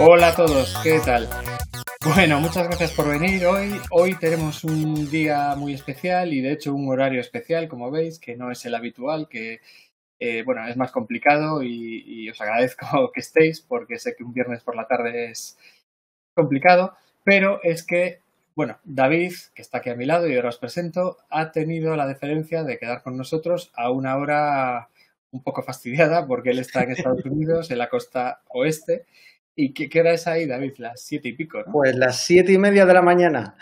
Hola a todos, ¿qué tal? Bueno, muchas gracias por venir hoy. Hoy tenemos un día muy especial y de hecho un horario especial, como veis, que no es el habitual, que eh, bueno, es más complicado y, y, os agradezco que estéis porque sé que un viernes por la tarde es complicado, pero es que, bueno, David, que está aquí a mi lado y ahora os presento, ha tenido la deferencia de quedar con nosotros a una hora un poco fastidiada porque él está en Estados Unidos, en la costa oeste. ¿Y qué, qué hora es ahí, David? Las siete y pico, ¿no? Pues las siete y media de la mañana.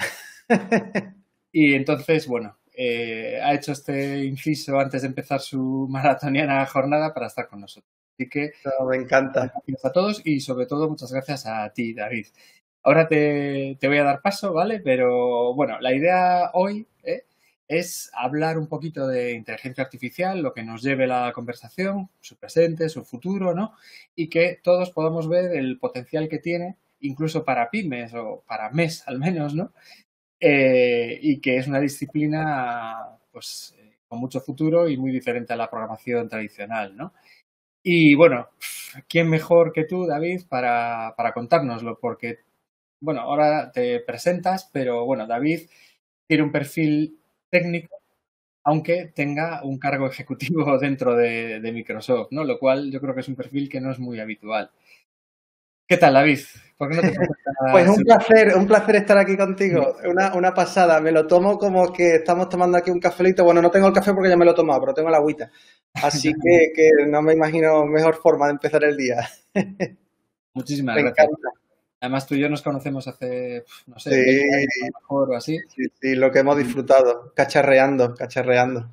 y entonces, bueno, eh, ha hecho este inciso antes de empezar su maratoniana jornada para estar con nosotros. Así que no, me encanta. Gracias a todos y sobre todo muchas gracias a ti, David. Ahora te, te voy a dar paso, ¿vale? Pero bueno, la idea hoy ¿eh? Es hablar un poquito de inteligencia artificial, lo que nos lleve la conversación, su presente, su futuro, ¿no? Y que todos podamos ver el potencial que tiene, incluso para pymes o para MES al menos, ¿no? Eh, y que es una disciplina pues con mucho futuro y muy diferente a la programación tradicional, ¿no? Y bueno, ¿quién mejor que tú, David, para, para contárnoslo? Porque, bueno, ahora te presentas, pero bueno, David tiene un perfil técnico, aunque tenga un cargo ejecutivo dentro de, de, Microsoft, ¿no? Lo cual yo creo que es un perfil que no es muy habitual. ¿Qué tal, David? ¿Por qué no te pues un placer, un placer estar aquí contigo. Una, una, pasada. Me lo tomo como que estamos tomando aquí un cafelito. Bueno, no tengo el café porque ya me lo he tomado, pero tengo la agüita. Así que, que no me imagino mejor forma de empezar el día. Muchísimas me gracias. Encanta. Además, tú y yo nos conocemos hace, no sé, sí, años, a lo mejor o así. Sí, sí, lo que hemos disfrutado, cacharreando, cacharreando.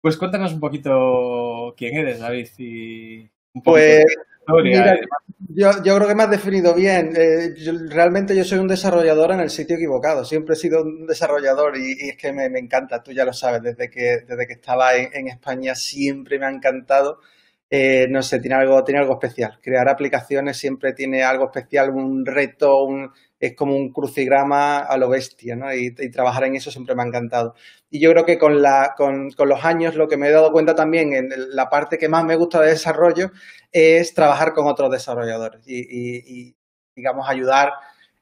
Pues cuéntanos un poquito quién eres, David, y un pues. Mira, yo, yo, creo que me has definido bien. Eh, yo, realmente yo soy un desarrollador en el sitio equivocado. Siempre he sido un desarrollador y, y es que me, me, encanta. Tú ya lo sabes, desde que, desde que estaba en, en España siempre me ha encantado eh, no sé, tiene algo, tiene algo especial. Crear aplicaciones siempre tiene algo especial, un reto, un, es como un crucigrama a lo bestia, ¿no? Y, trabajar en eso siempre me ha encantado. Y yo creo que con, la, con, con, los años lo que me he dado cuenta también en la parte que más me gusta de desarrollo es trabajar con otros desarrolladores y, digamos, ayudar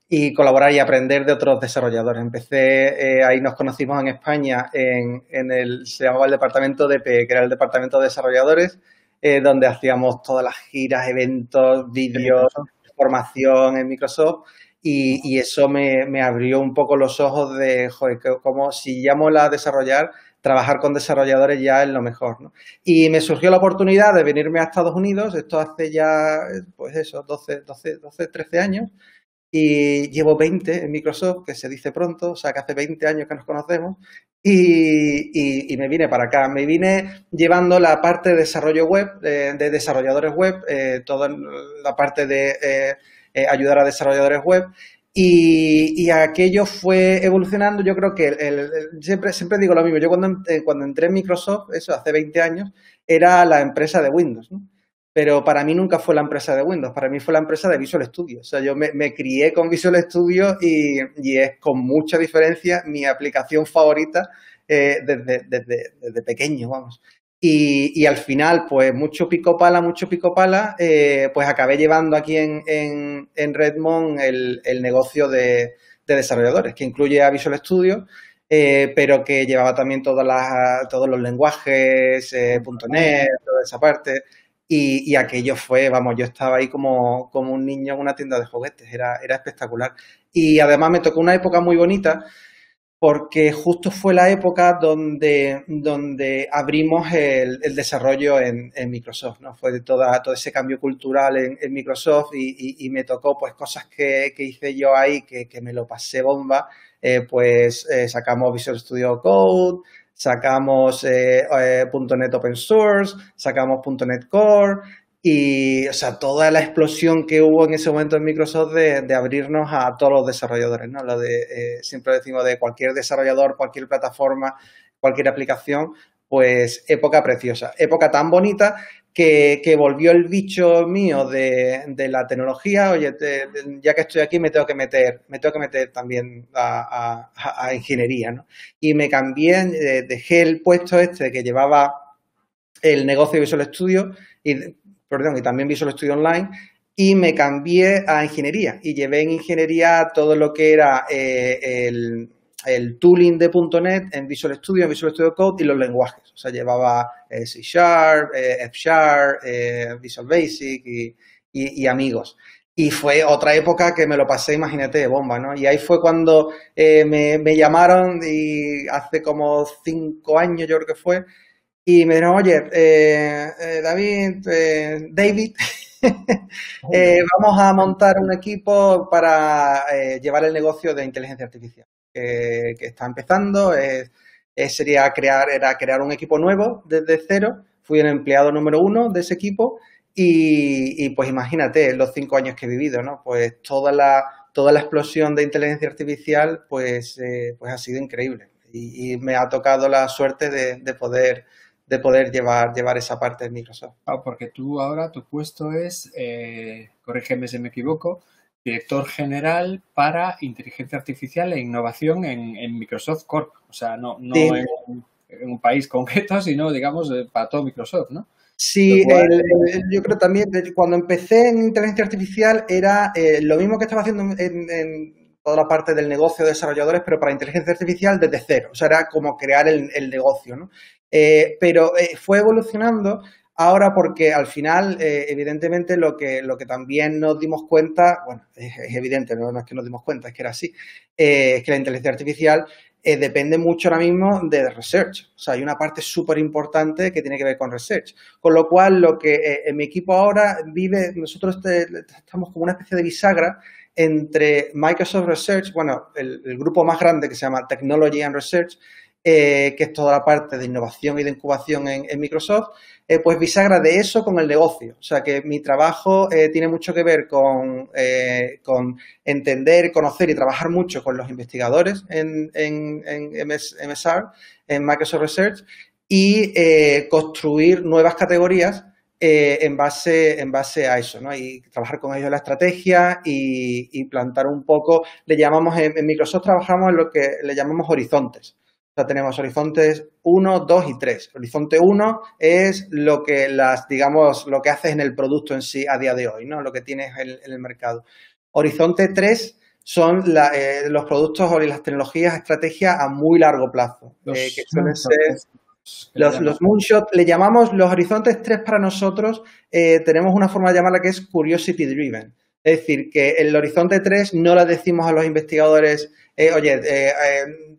y colaborar y aprender de otros desarrolladores. Empecé, eh, ahí nos conocimos en España, en, en el, se llamaba el departamento de DP, que era el departamento de desarrolladores, eh, donde hacíamos todas las giras, eventos, vídeos, formación en Microsoft. Y, y eso me, me, abrió un poco los ojos de, joder, como si ya mola desarrollar, trabajar con desarrolladores ya es lo mejor. ¿no? Y me surgió la oportunidad de venirme a Estados Unidos, esto hace ya, pues eso, 12, 12, 12 13 años, y llevo 20 en Microsoft, que se dice pronto, o sea que hace 20 años que nos conocemos, y, y, me vine para acá. Me vine llevando la parte de desarrollo web, de, de desarrolladores web, eh, toda la parte de eh, eh, ayudar a desarrolladores web. Y, y, aquello fue evolucionando. Yo creo que el, siempre, siempre digo lo mismo. Yo cuando, cuando entré en Microsoft, eso hace 20 años, era la empresa de Windows. ¿no? Pero para mí nunca fue la empresa de Windows, para mí fue la empresa de Visual Studio. O sea, yo me, me crié con Visual Studio y, y, es con mucha diferencia mi aplicación favorita eh, desde, desde, desde, pequeño, vamos. Y, y, al final, pues mucho pico pala, mucho pico pala, eh, pues acabé llevando aquí en, en, en Redmond el, el negocio de, de, desarrolladores, que incluye a Visual Studio, eh, pero que llevaba también todas las, todos los lenguajes, eh, .NET, toda esa parte. Y, aquello fue, vamos, yo estaba ahí como, como un niño en una tienda de juguetes, era, era espectacular. Y además me tocó una época muy bonita porque justo fue la época donde, donde abrimos el, el desarrollo en, Microsoft, ¿no? Fue de toda, todo ese cambio cultural en, Microsoft y, y, y, me tocó pues cosas que, que hice yo ahí que, que, me lo pasé bomba, eh, pues eh, sacamos Visual Studio Code, sacamos eh, eh, .NET Open Source, sacamos .NET Core y, o sea, toda la explosión que hubo en ese momento en Microsoft de, abrirnos a todos los desarrolladores, ¿no? Lo de, eh, siempre decimos de cualquier desarrollador, cualquier plataforma, cualquier aplicación, pues época preciosa, época tan bonita que, volvió el bicho mío de, la tecnología, oye, te, ya que estoy aquí me tengo que meter, me tengo que meter también a ingeniería, ¿no? Y me cambié, eh, dejé el puesto este que llevaba el negocio de Visual Studio, y, perdón, y también Visual Studio Online, y me cambié a ingeniería y llevé en ingeniería todo lo que era eh, el, el, tooling de .NET en Visual Studio, en Visual Studio Code y los lenguajes. O sea, llevaba eh, C Sharp, eh, F Sharp, Visual Basic y, y, amigos. Y fue otra época que me lo pasé, imagínate, de bomba, ¿no? Y ahí fue cuando me, me, llamaron y hace como cinco años yo creo que fue, y me dijeron, oye, David, David, Eh, vamos a montar un equipo para eh, llevar el negocio de inteligencia artificial que está empezando. sería crear, era crear un equipo nuevo desde cero. Fui el empleado número uno de ese equipo y, pues imagínate los cinco años que he vivido, ¿no? Pues toda la, toda la explosión de inteligencia artificial pues, eh, pues ha sido increíble y, me ha tocado la suerte de poder de poder llevar, llevar esa parte de Microsoft. Ah, porque tú ahora, tu puesto es, eh, corrígeme si me equivoco, director general para inteligencia artificial e innovación en, Microsoft Corp. O sea, no, no en, un país concreto, sino, digamos, eh, para todo Microsoft, ¿no? Sí, yo creo también, cuando empecé en inteligencia artificial era eh, lo mismo que estaba haciendo en, toda la parte del negocio de desarrolladores, pero para inteligencia artificial desde cero. O sea, era como crear el, el negocio, ¿no? Eh, pero eh, fue evolucionando ahora porque al final, eh, evidentemente, lo que, lo que también nos dimos cuenta, bueno, es, evidente, ¿no? es que nos dimos cuenta, es que era así, es que la inteligencia artificial depende mucho ahora mismo de research. O sea, hay una parte súper importante que tiene que ver con research. Con lo cual, lo que en mi equipo ahora vive, nosotros estamos como una especie de bisagra entre Microsoft Research, bueno, el, grupo más grande que se llama Technology and Research, eh, que es toda la parte de innovación y de incubación en, Microsoft, eh, pues bisagra de eso con el negocio. O sea que mi trabajo eh, tiene mucho que ver con, con, entender, conocer y trabajar mucho con los investigadores en MSR, en Microsoft Research, y construir nuevas categorías en, base, en base a eso, ¿no? Y trabajar con ellos la estrategia y, plantar un poco, le llamamos, en, Microsoft trabajamos en lo que le llamamos horizontes tenemos horizontes 1, 2 y 3. Horizonte 1 es lo que las, digamos, lo que haces en el producto en sí a día de hoy, ¿no? Lo que tienes en, el mercado. Horizonte 3 son eh, los productos o las tecnologías, estrategias a muy largo plazo. Los eh, que suelen ser los, los moonshot, le llamamos los horizontes 3 para nosotros, eh, tenemos una forma de llamarla que es curiosity driven. Es decir, que el horizonte 3 no le decimos a los investigadores, oye,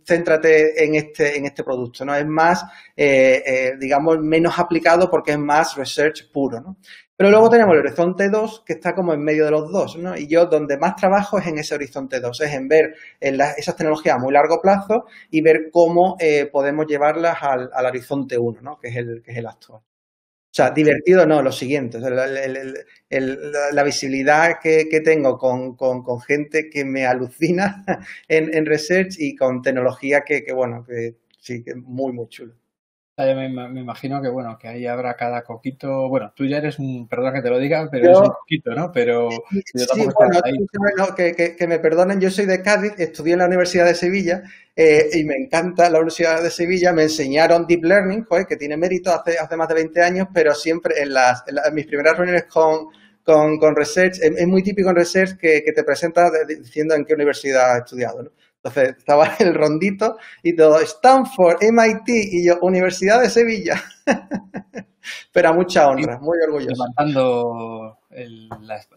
céntrate en este, en este producto, ¿no? Es más, eh, eh, digamos, menos aplicado porque es más research puro, ¿no? Pero luego tenemos el horizonte 2, que está como en medio de los dos, ¿no? Y yo donde más trabajo es en ese horizonte 2, es en ver esas tecnologías a muy largo plazo y ver cómo eh, podemos llevarlas al, al horizonte 1, ¿no? Que es el, que es el actual. O sea, divertido no, lo siguiente, la, visibilidad que, tengo con, gente que me alucina en, research y con tecnología que, que bueno, que sí, que es muy, muy chulo. Me, me, imagino que bueno, que ahí habrá cada coquito. Bueno, tú ya eres un, perdón que te lo diga, pero eres un coquito, ¿no? Pero sí, bueno, que, que, me perdonen, yo soy de Cádiz, estudié en la Universidad de Sevilla eh, y me encanta la Universidad de Sevilla. Me enseñaron Deep Learning, joder, que tiene mérito hace, hace más de 20 años, pero siempre en las, en mis primeras reuniones con, con, con Research, es, muy típico en Research que, que te presenta diciendo en qué universidad has estudiado, ¿no? Entonces estaba el rondito y todo, Stanford, MIT y yo, Universidad de Sevilla. Pero a mucha honra, muy orgulloso. Levantando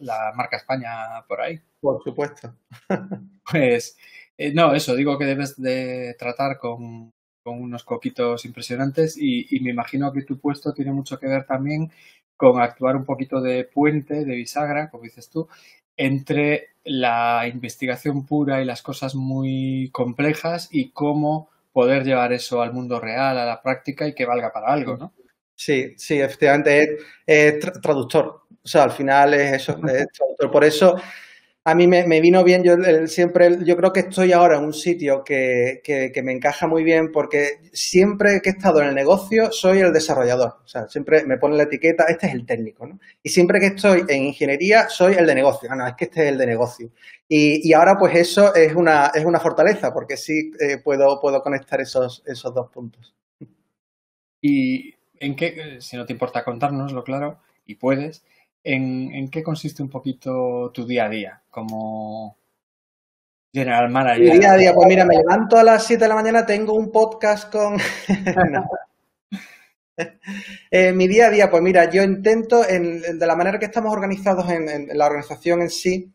la, marca España por ahí. Por supuesto. Pues eh, no, eso, digo que debes de tratar con, unos coquitos impresionantes y, y, me imagino que tu puesto tiene mucho que ver también con actuar un poquito de puente, de bisagra, como dices tú, entre la investigación pura y las cosas muy complejas y cómo poder llevar eso al mundo real, a la práctica y que valga para algo, ¿no? Sí, sí, efectivamente es, traductor. O sea, al final es eso, es traductor. Por eso a mí me, vino bien, yo siempre, yo creo que estoy ahora en un sitio que, me encaja muy bien porque siempre que he estado en el negocio soy el desarrollador, o sea, siempre me pone la etiqueta, este es el técnico, ¿no? Y siempre que estoy en ingeniería soy el de negocio, ah, no, es que este es el de negocio. Y, ahora pues eso es una, es una fortaleza porque sí eh, puedo, puedo conectar esos, esos dos puntos. ¿Y en qué, si no te importa contárnoslo, claro, y puedes, ¿en, qué consiste un poquito tu día a día como general manager? Mi día a día, pues mira, me levanto a las 7 de la mañana, tengo un podcast con... Eh, mi día a día, pues mira, yo intento, de la manera que estamos organizados en, la organización en sí,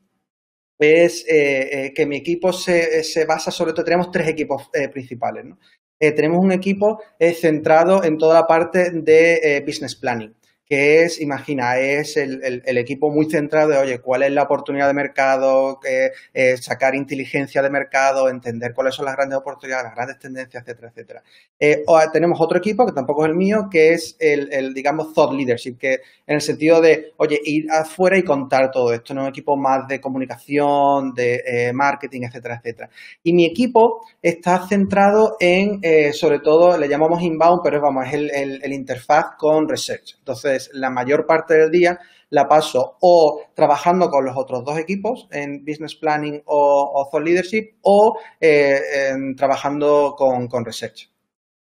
es eh, eh, que mi equipo se, se, basa sobre todo, tenemos tres equipos principales. ¿no? tenemos un equipo centrado en toda la parte de business planning que es, imagina, es el, equipo muy centrado de, oye, cuál es la oportunidad de mercado, eh, sacar inteligencia de mercado, entender cuáles son las grandes oportunidades, las grandes tendencias, etcétera, etcétera. Eh, o, tenemos otro equipo, que tampoco es el mío, que es el, digamos, thought leadership, que en el sentido de, oye, ir afuera y contar todo esto, ¿no? Un equipo más de comunicación, de eh, marketing, etcétera, etcétera. Y mi equipo está centrado en, sobre todo, le llamamos inbound, pero vamos, es el interfaz con research. Entonces, la mayor parte del día la paso o trabajando con los otros dos equipos en Business Planning o, Thought Leadership o eh, trabajando con, Research.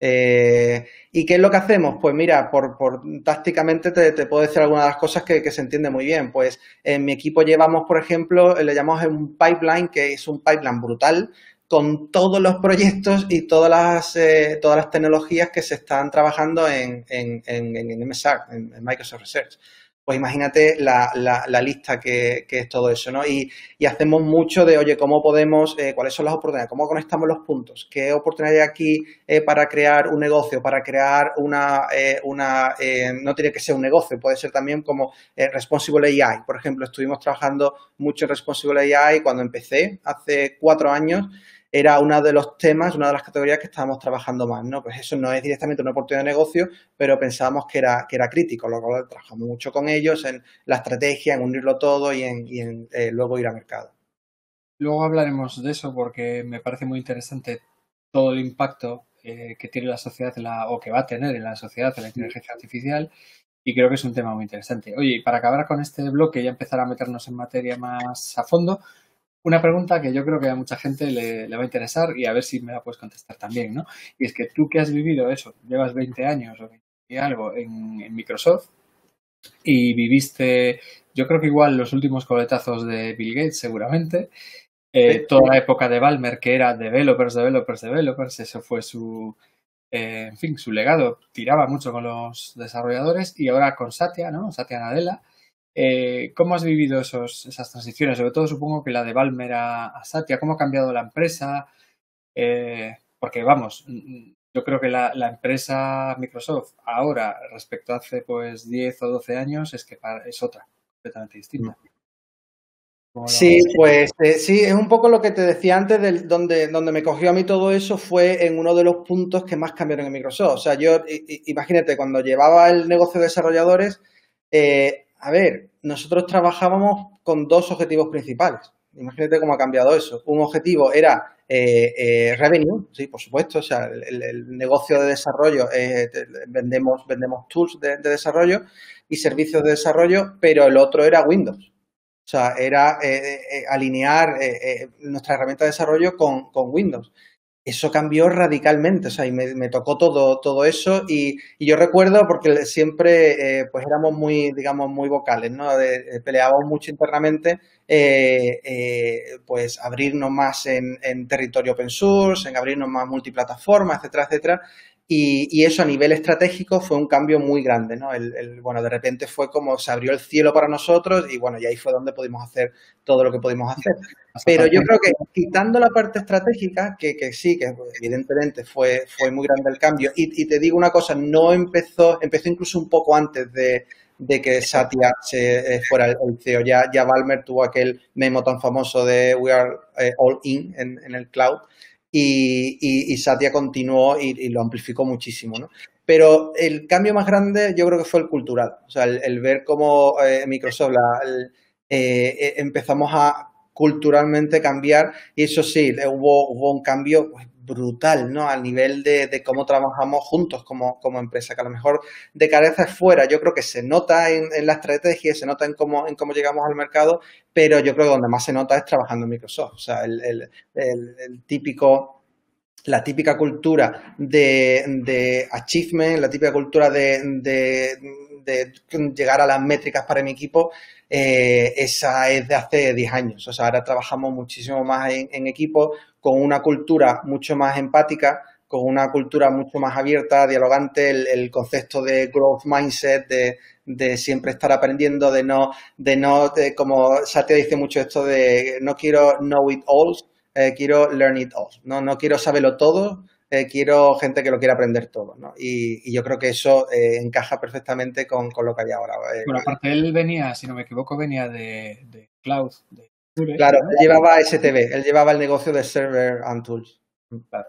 Eh, ¿Y qué es lo que hacemos? Pues mira, por, tácticamente te, puedo decir algunas de las cosas que, se entiende muy bien. Pues en mi equipo llevamos, por ejemplo, le llamamos un pipeline, que es un pipeline brutal, con todos los proyectos y todas las, eh, todas las tecnologías que se están trabajando en, en, en, en MSR, en, Microsoft Research. Pues imagínate la, la, lista que, que, es todo eso, ¿no? Y, y, hacemos mucho de, oye, ¿cómo podemos, eh, cuáles son las oportunidades, cómo conectamos los puntos, qué oportunidad hay aquí eh, para crear un negocio, para crear una, una no tiene que ser un negocio, puede ser también como Responsible AI. Por ejemplo, estuvimos trabajando mucho en Responsible AI cuando empecé, hace cuatro años, era uno de los temas, una de las categorías que estábamos trabajando más, ¿no? Pues eso no es directamente una oportunidad de negocio, pero pensábamos que era, que era crítico, luego trabajamos mucho con ellos en la estrategia, en unirlo todo y en, eh, luego ir al mercado. Luego hablaremos de eso porque me parece muy interesante todo el impacto eh, que tiene la sociedad o que va a tener en la sociedad la inteligencia artificial y creo que es un tema muy interesante. Oye, y para acabar con este bloque y empezar a meternos en materia más a fondo, una pregunta que yo creo que a mucha gente le, va a interesar y a ver si me la puedes contestar también, ¿no? Y es que tú que has vivido eso, llevas 20 años o 20 algo en, Microsoft y viviste, yo creo que igual los últimos coletazos de Bill Gates seguramente, eh, toda la época de Balmer que era developers, developers, developers, eso fue su, eh, en fin, su legado, tiraba mucho con los desarrolladores y ahora con Satya, ¿no? Satya Nadella eh, ¿Cómo has vivido esos, esas transiciones? Sobre todo supongo que la de Balmer a, Satya, ¿cómo ha cambiado la empresa? Eh, porque vamos, yo creo que la, empresa Microsoft ahora respecto a hace pues 10 o 12 años es que es otra, completamente distinta. Sí, pues eh, sí, es un poco lo que te decía antes, del, donde, donde me cogió a mí todo eso fue en uno de los puntos que más cambiaron en Microsoft. O sea, yo, imagínate, cuando llevaba el negocio de desarrolladores, a ver, nosotros trabajábamos con dos objetivos principales. Imagínate cómo ha cambiado eso. Un objetivo era eh, eh, revenue, sí, por supuesto, o sea, el, negocio de desarrollo, eh, vendemos, vendemos tools de, desarrollo y servicios de desarrollo, pero el otro era Windows. O sea, era alinear nuestra herramienta de desarrollo con, con Windows eso cambió radicalmente, o sea, y me, tocó todo, todo eso y, yo recuerdo porque siempre eh, pues éramos muy, digamos, muy vocales, ¿no? peleábamos mucho internamente, eh, eh, pues abrirnos más en, en, territorio open source, en abrirnos más multiplataforma, etcétera, etcétera, y, eso a nivel estratégico fue un cambio muy grande, ¿no? El, bueno, de repente fue como se abrió el cielo para nosotros y bueno, y ahí fue donde pudimos hacer todo lo que pudimos hacer. Pero yo creo que quitando la parte estratégica, que, sí, que evidentemente fue, muy grande el cambio, y, te digo una cosa, no empezó, empezó incluso un poco antes de, que Satya se, eh, fuera el, CEO. Ya, ya Balmer tuvo aquel memo tan famoso de We are eh, all in en el cloud y, Satya continuó y, lo amplificó muchísimo, ¿no? Pero el cambio más grande yo creo que fue el cultural, o sea, el, ver cómo eh, Microsoft eh, eh, empezamos a culturalmente cambiar y eso sí, hubo, hubo un cambio pues, brutal, ¿no? Al nivel de, cómo trabajamos juntos como, empresa, que a lo mejor de cabeza fuera, yo creo que se nota en, la estrategia, se nota en cómo, en cómo llegamos al mercado, pero yo creo que donde más se nota es trabajando en Microsoft. O sea, el, típico la típica cultura de, achievement, la típica cultura de, llegar a las métricas para mi equipo, eh, esa es de hace 10 años. O sea, ahora trabajamos muchísimo más en, equipo, con una cultura mucho más empática, con una cultura mucho más abierta, dialogante, el, concepto de growth mindset, de, de, siempre estar aprendiendo, de no, de no, como Satya dice mucho esto de no quiero know it all, eh, quiero learn it all. No, no quiero saberlo todo, eh, quiero gente que lo quiera aprender todo. ¿no? Y, yo creo que eso eh, encaja perfectamente con, lo que hay ahora. bueno, aparte él venía, si no me equivoco, venía de, cloud. claro, él llevaba STB, él llevaba el negocio de server and tools. Claro.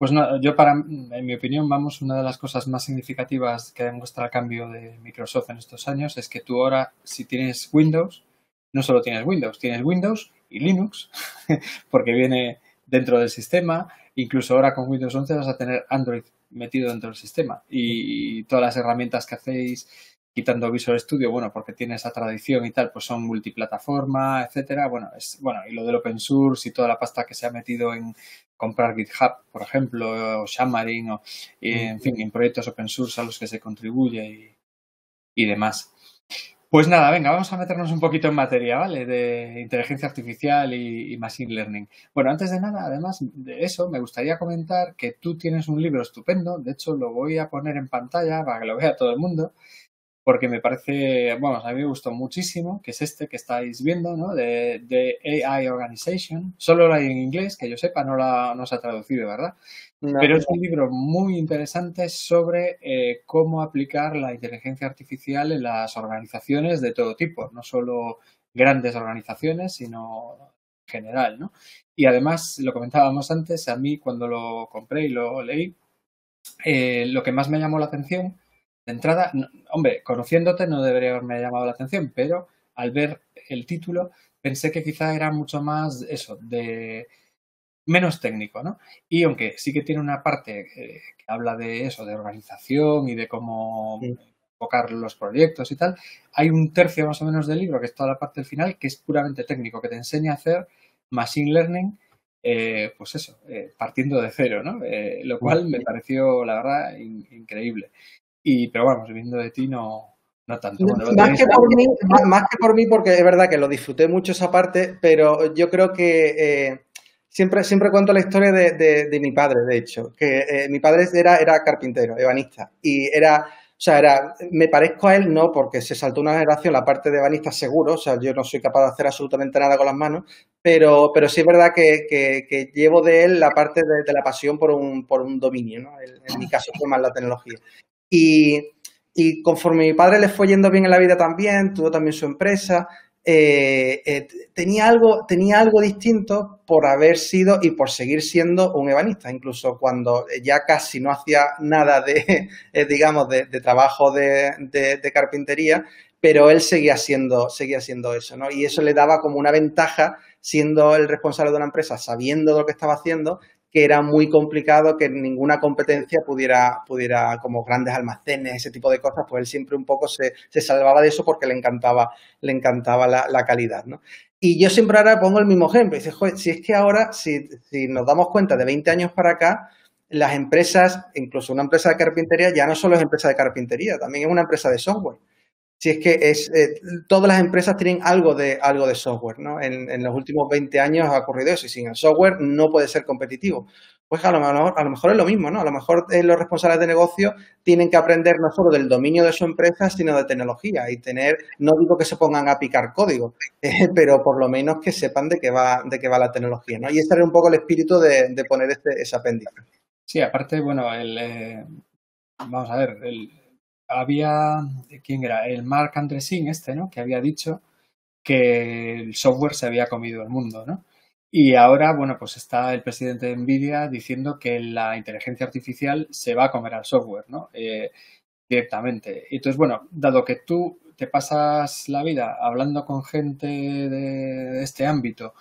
Pues no, yo para, en mi opinión, vamos, una de las cosas más significativas que demuestra el cambio de Microsoft en estos años es que tú ahora, si tienes Windows, no solo tienes Windows, tienes Windows y Linux, porque viene dentro del sistema. Incluso ahora con Windows 11 vas a tener Android metido dentro del sistema. Y todas las herramientas que hacéis, quitando Visual Studio, bueno, porque tiene esa tradición y tal, pues son multiplataforma, etcétera. Bueno, es, bueno, y lo del open source y toda la pasta que se ha metido en comprar GitHub, por ejemplo, o Xamarin, o, en fin, en proyectos open source a los que se contribuye y, y demás. Pues nada, venga, vamos a meternos un poquito en materia, ¿vale? De inteligencia artificial y, machine learning. Bueno, antes de nada, además de eso, me gustaría comentar que tú tienes un libro estupendo, de hecho lo voy a poner en pantalla para que lo vea todo el mundo, porque me parece, vamos, a mí me gustó muchísimo, que es este que estáis viendo, ¿no? De, de AI Organization. Solo lo hay en inglés, que yo sepa, no, la, no se ha traducido, ¿verdad? Pero es un libro muy interesante sobre eh, cómo aplicar la inteligencia artificial en las organizaciones de todo tipo, no solo grandes organizaciones, sino en general, ¿no? Y además, lo comentábamos antes, a mí cuando lo compré y lo leí, eh, lo que más me llamó la atención, de entrada, hombre, conociéndote no debería haberme llamado la atención, pero al ver el título pensé que quizá era mucho más eso, de menos técnico, ¿no? Y aunque sí que tiene una parte eh, que habla de eso, de organización y de cómo enfocar los proyectos y tal, hay un tercio más o menos del libro, que es toda la parte del final, que es puramente técnico, que te enseña a hacer machine learning, eh, pues eso, eh, partiendo de cero, ¿no? lo cual me pareció, la verdad, increíble. Y, pero vamos, viendo de ti no, no tanto. más, que por mí, más, que por mí, porque es verdad que lo disfruté mucho esa parte, pero yo creo que Siempre, siempre cuento la historia de, de, mi padre, de hecho, que eh, mi padre era, era carpintero, ebanista, y era, o sea, era, me parezco a él no porque se saltó una generación la parte de ebanista seguro, o sea, yo no soy capaz de hacer absolutamente nada con las manos, pero, pero sí es verdad que, que, llevo de él la parte de, la pasión por un, por un dominio, ¿no? En, mi caso fue más la tecnología. Y, conforme mi padre le fue yendo bien en la vida también, tuvo también su empresa, eh, eh, tenía, algo, tenía algo distinto por haber sido y por seguir siendo un ebanista, incluso cuando ya casi no hacía nada de, eh, digamos, de, trabajo de, de, carpintería, pero él seguía siendo, seguía siendo eso, ¿no? Y eso le daba como una ventaja siendo el responsable de una empresa, sabiendo lo que estaba haciendo, que era muy complicado que ninguna competencia pudiera, pudiera como grandes almacenes, ese tipo de cosas, pues él siempre un poco se, se salvaba de eso porque le encantaba, le encantaba la, calidad, ¿no? Y yo siempre ahora pongo el mismo ejemplo, dice, joder, si es que ahora, si, si nos damos cuenta de 20 años para acá, las empresas, incluso una empresa de carpintería, ya no solo es empresa de carpintería, también es una empresa de software si es que es, eh, todas las empresas tienen algo de, algo de software, ¿no? En, los últimos 20 años ha ocurrido eso y sin el software no puede ser competitivo. Pues a lo mejor, a lo mejor es lo mismo, ¿no? A lo mejor eh, los responsables de negocio tienen que aprender no solo del dominio de su empresa, sino de tecnología y tener, no digo que se pongan a picar código, eh, pero por lo menos que sepan de qué va, de qué va la tecnología, ¿no? Y ese era un poco el espíritu de, de poner este, ese apéndice. Sí, aparte, bueno, el, vamos a ver, el, había, ¿quién era? El Mark Andresin este, ¿no? Que había dicho que el software se había comido el mundo, ¿no? Y ahora, bueno, pues está el presidente de Nvidia diciendo que la inteligencia artificial se va a comer al software, ¿no? Eh, directamente. Entonces, bueno, dado que tú te pasas la vida hablando con gente de, este ámbito,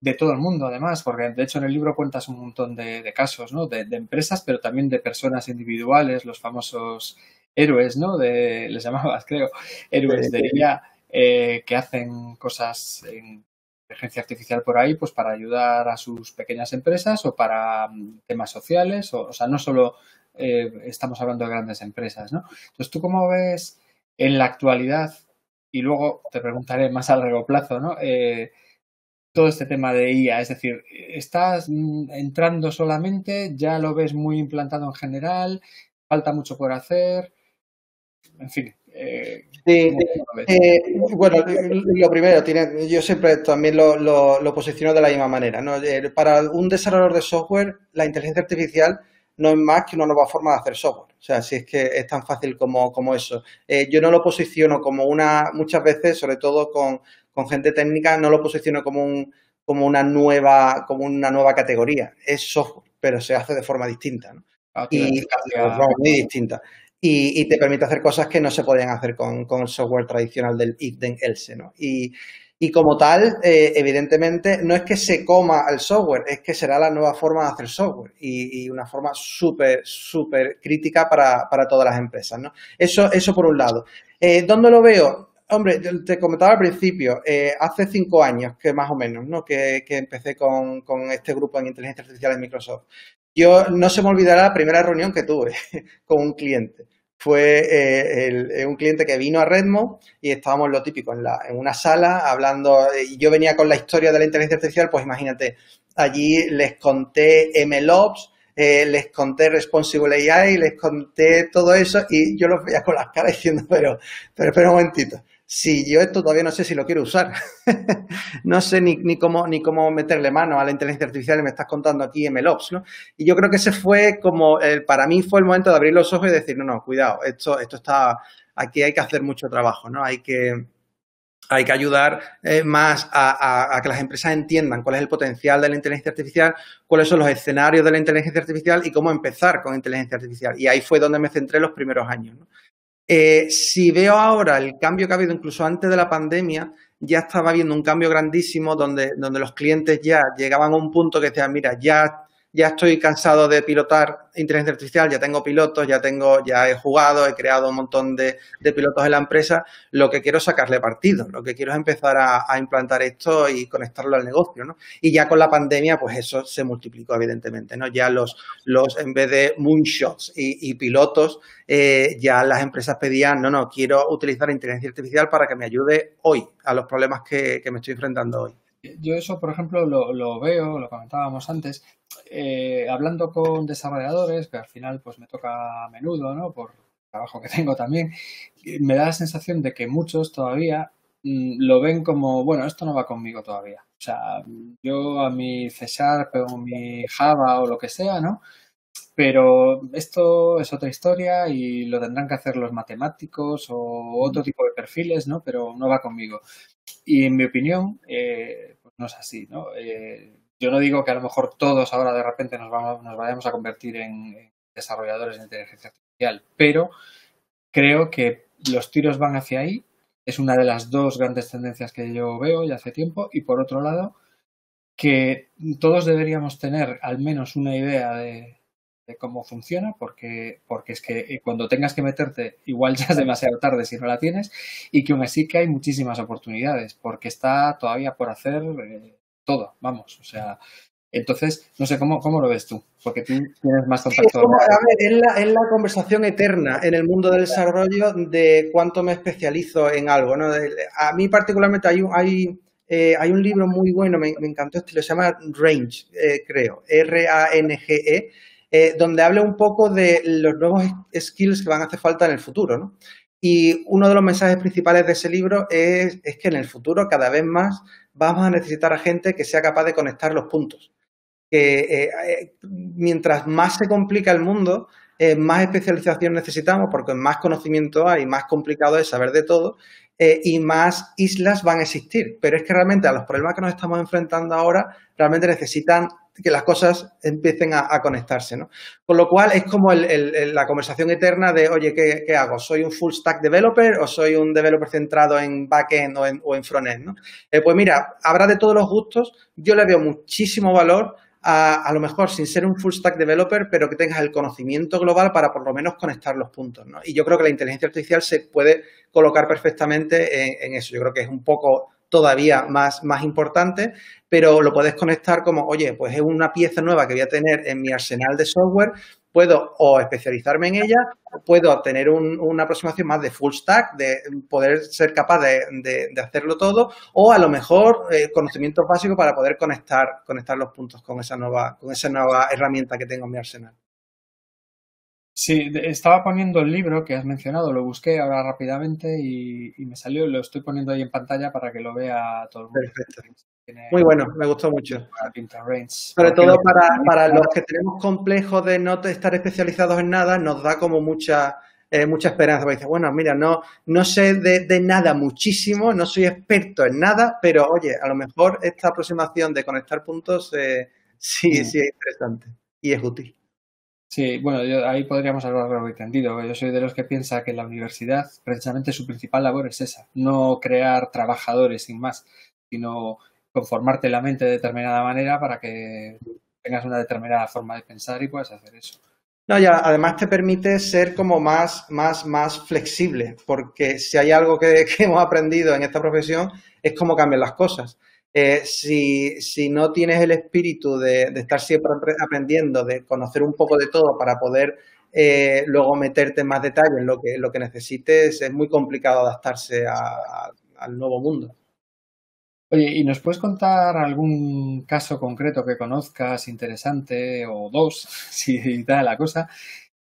de todo el mundo además, porque de hecho en el libro cuentas un montón de, casos, ¿no? De, de, empresas, pero también de personas individuales, los famosos héroes, ¿no? De, les llamabas, creo, héroes de ella, eh, que hacen cosas en inteligencia artificial por ahí, pues para ayudar a sus pequeñas empresas o para mm, temas sociales, o, o sea, no solo eh, estamos hablando de grandes empresas, ¿no? Entonces, ¿tú cómo ves en la actualidad, y luego te preguntaré más a largo plazo, ¿no? Eh, todo este tema de IA, es decir, ¿estás mm, entrando solamente? ¿Ya lo ves muy implantado en general? ¿Falta mucho por hacer? En fin, eh, sí, eh, bueno, lo primero, tiene, yo siempre también lo, lo, posiciono de la misma manera. ¿no? Eh, para un desarrollador de software, la inteligencia artificial no es más que una nueva forma de hacer software. O sea, si es que es tan fácil como, como eso. yo no lo posiciono como una, muchas veces, sobre todo con, con gente técnica, no lo posiciono como, un, como, una nueva, como una nueva categoría. Es software, pero se hace de forma distinta. ¿no? Ah, y, muy distinta y, te permite hacer cosas que no se podían hacer con, el software tradicional del if, then, else, ¿no? Y, como tal, eh, evidentemente, no es que se coma el software, es que será la nueva forma de hacer software y, una forma súper, súper crítica para, todas las empresas, ¿no? Eso, eso por un lado. Eh, ¿Dónde lo veo? Hombre, te comentaba al principio, eh, hace cinco años que más o menos, ¿no? Que, empecé con, con, este grupo en inteligencia artificial en Microsoft. Yo no se me olvidará la primera reunión que tuve con un cliente. Fue eh, eh, un cliente que vino a Redmo y estábamos lo típico en, la, en una sala hablando, y yo venía con la historia de la inteligencia artificial, pues imagínate, allí les conté MLOps, eh, les conté Responsible AI, les conté todo eso y yo los veía con las caras diciendo, pero, pero espera un momentito, si yo esto todavía no sé si lo quiero usar. no sé ni, cómo, ni cómo meterle mano a la inteligencia artificial y me estás contando aquí MLOps, ¿no? Y yo creo que ese fue como, para mí fue el momento de abrir los ojos y decir, no, no, cuidado, esto, esto está, aquí hay que hacer mucho trabajo, ¿no? Hay que, hay que ayudar eh, más a, que las empresas entiendan cuál es el potencial de la inteligencia artificial, cuáles son los escenarios de la inteligencia artificial y cómo empezar con inteligencia artificial. Y ahí fue donde me centré los primeros años. Eh, si veo ahora el cambio que ha habido incluso antes de la pandemia, ya estaba habiendo un cambio grandísimo donde, donde los clientes ya llegaban a un punto que decían, mira, ya ya estoy cansado de pilotar inteligencia artificial, ya tengo pilotos, ya tengo, ya he jugado, he creado un montón de, pilotos en la empresa, lo que quiero es sacarle partido, lo que quiero es empezar a, implantar esto y conectarlo al negocio, ¿no? Y ya con la pandemia, pues eso se multiplicó, evidentemente, ¿no? Ya los, los en vez de moonshots y, pilotos, eh, ya las empresas pedían, no, no, quiero utilizar inteligencia artificial para que me ayude hoy a los problemas que me estoy enfrentando hoy. Yo eso, por ejemplo, lo, veo, lo comentábamos antes, eh, hablando con desarrolladores, que al final pues me toca a menudo, ¿no? Por trabajo que tengo también, me da la sensación de que muchos todavía mm, lo ven como, bueno, esto no va conmigo todavía. O sea, yo a mi C Sharp o mi Java o lo que sea, ¿no? Pero esto es otra historia y lo tendrán que hacer los matemáticos o otro tipo de perfiles, ¿no? Pero no va conmigo. Y en mi opinión, eh, pues no es así, ¿no? Eh, yo no digo que a lo mejor todos ahora de repente nos, vamos, nos vayamos a convertir en desarrolladores de inteligencia artificial, pero creo que los tiros van hacia ahí. Es una de las dos grandes tendencias que yo veo ya hace tiempo. Y por otro lado, que todos deberíamos tener al menos una idea de, cómo funciona, porque, porque es que cuando tengas que meterte, igual ya es demasiado tarde si no la tienes, y que aún así que hay muchísimas oportunidades, porque está todavía por hacer eh, todo, vamos, o sea, entonces, no sé, ¿cómo, cómo lo ves tú? Porque tú tienes más contacto. es, la, es, la, conversación eterna en el mundo del desarrollo de cuánto me especializo en algo. ¿no? A mí particularmente hay un, hay, eh, hay un libro muy bueno, me, encantó este, se llama Range, creo, R-A-N-G-E, eh, donde habla un poco de los nuevos skills que van a hacer falta en el futuro. ¿no? Y uno de los mensajes principales de ese libro es, que en el futuro cada vez más vamos a necesitar a gente que sea capaz de conectar los puntos. Que eh, eh, mientras más se complica el mundo, más especialización necesitamos porque más conocimiento hay, más complicado es saber de todo y más islas van a existir. Pero es que realmente a los problemas que nos estamos enfrentando ahora realmente necesitan que las cosas empiecen a, conectarse, ¿no? Con lo cual es como la conversación eterna de, oye, ¿qué, hago? ¿Soy un full stack developer o soy un developer centrado en backend o en, o en frontend, ¿no? Eh, pues mira, habrá de todos los gustos. Yo le veo muchísimo valor a, a lo mejor sin ser un full stack developer, pero que tengas el conocimiento global para por lo menos conectar los puntos, ¿no? Y yo creo que la inteligencia artificial se puede colocar perfectamente en, en eso. Yo creo que es un poco todavía más, más importante, pero lo puedes conectar como, oye, pues es una pieza nueva que voy a tener en mi arsenal de software, puedo o especializarme en ella, puedo tener una aproximación más de full stack, de poder ser capaz de, hacerlo todo, o a lo mejor eh, conocimientos básicos para poder conectar, conectar los puntos con esa nueva, con esa nueva herramienta que tengo en mi arsenal. Sí, estaba poniendo el libro que has mencionado, lo busqué ahora rápidamente y, me salió, lo estoy poniendo ahí en pantalla para que lo vea todo el mundo. Perfecto. Muy bueno, me gustó mucho. Sobre todo para, los que tenemos complejos de no estar especializados en nada, nos da como mucha, eh, mucha esperanza. Porque dice, bueno, mira, no, no sé de, nada muchísimo, no soy experto en nada, pero oye, a lo mejor esta aproximación de conectar puntos eh, sí, mm. sí es interesante y es útil. Sí, bueno, ahí podríamos hablar algo entendido. Yo soy de los que piensa que la universidad, precisamente su principal labor es esa, no crear trabajadores sin más, sino conformarte la mente de determinada manera para que tengas una determinada forma de pensar y puedas hacer eso. No, ya, además te permite ser como más, más, más flexible, porque si hay algo que, hemos aprendido en esta profesión es cómo cambian las cosas. Eh, si, no tienes el espíritu de, estar siempre aprendiendo, de conocer un poco de todo para poder eh, luego meterte en más detalle en lo que, necesites, es muy complicado adaptarse al nuevo mundo. Oye, ¿y nos puedes contar algún caso concreto que conozcas interesante o dos, si da la cosa,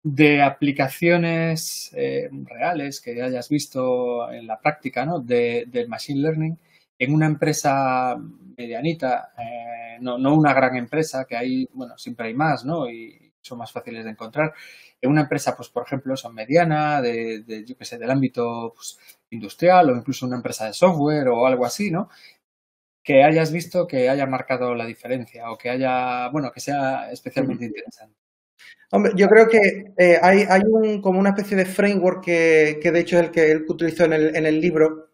de aplicaciones eh, reales que hayas visto en la práctica ¿no? de, Machine Learning en una empresa medianita, eh, no, no, una gran empresa, que hay, bueno, siempre hay más, ¿no? Y son más fáciles de encontrar. En una empresa, pues, por ejemplo, son mediana, de, de yo qué sé, del ámbito pues, industrial o incluso una empresa de software o algo así, ¿no? que hayas visto que haya marcado la diferencia o que haya, bueno, que sea especialmente interesante? Hombre, yo creo que eh, hay, hay un, como una especie de framework que, que de hecho es el que él utilizó en el, en el libro.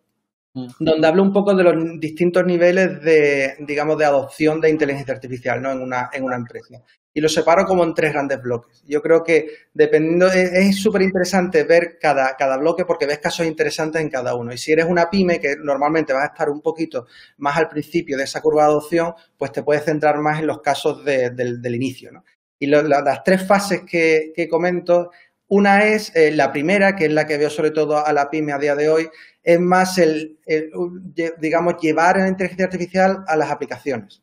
Donde habla un poco de los distintos niveles de, digamos, de adopción de inteligencia artificial ¿no? en, una, en una empresa y lo separo como en tres grandes bloques. Yo creo que dependiendo, es súper interesante ver cada, cada bloque porque ves casos interesantes en cada uno. Y si eres una pyme, que normalmente vas a estar un poquito más al principio de esa curva de adopción, pues te puedes centrar más en los casos del inicio. ¿no? Y las tres fases que, comento, una es eh, la primera, que es la que veo sobre todo a la pyme a día de hoy, es más el digamos, llevar la inteligencia artificial a las aplicaciones.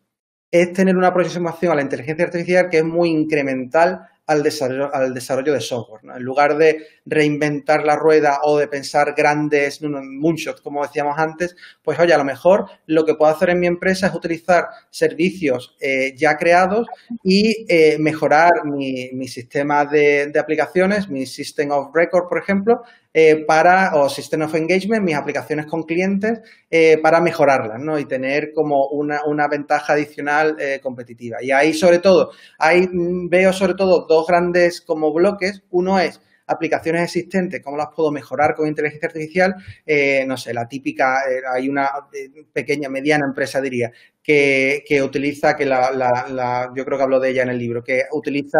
Es tener una aproximación a la inteligencia artificial que es muy incremental al desarrollo, al desarrollo de software. En lugar de reinventar la rueda o de pensar grandes moonshots, como decíamos antes, pues oye, a lo mejor lo que puedo hacer en mi empresa es utilizar servicios eh, ya creados y eh, mejorar mi, sistema de, de, aplicaciones, mi System of Record, por ejemplo, eh, para, o System of Engagement, mis aplicaciones con clientes, eh, para mejorarlas, ¿no? Y tener como una, una ventaja adicional competitiva. Y ahí, sobre todo, ahí mm, veo sobre todo dos grandes como bloques. Uno es aplicaciones existentes, cómo las puedo mejorar con inteligencia artificial. no sé, la típica, hay una pequeña, mediana empresa, diría, que, que utiliza, que la, la, yo creo que hablo de ella en el libro, que utiliza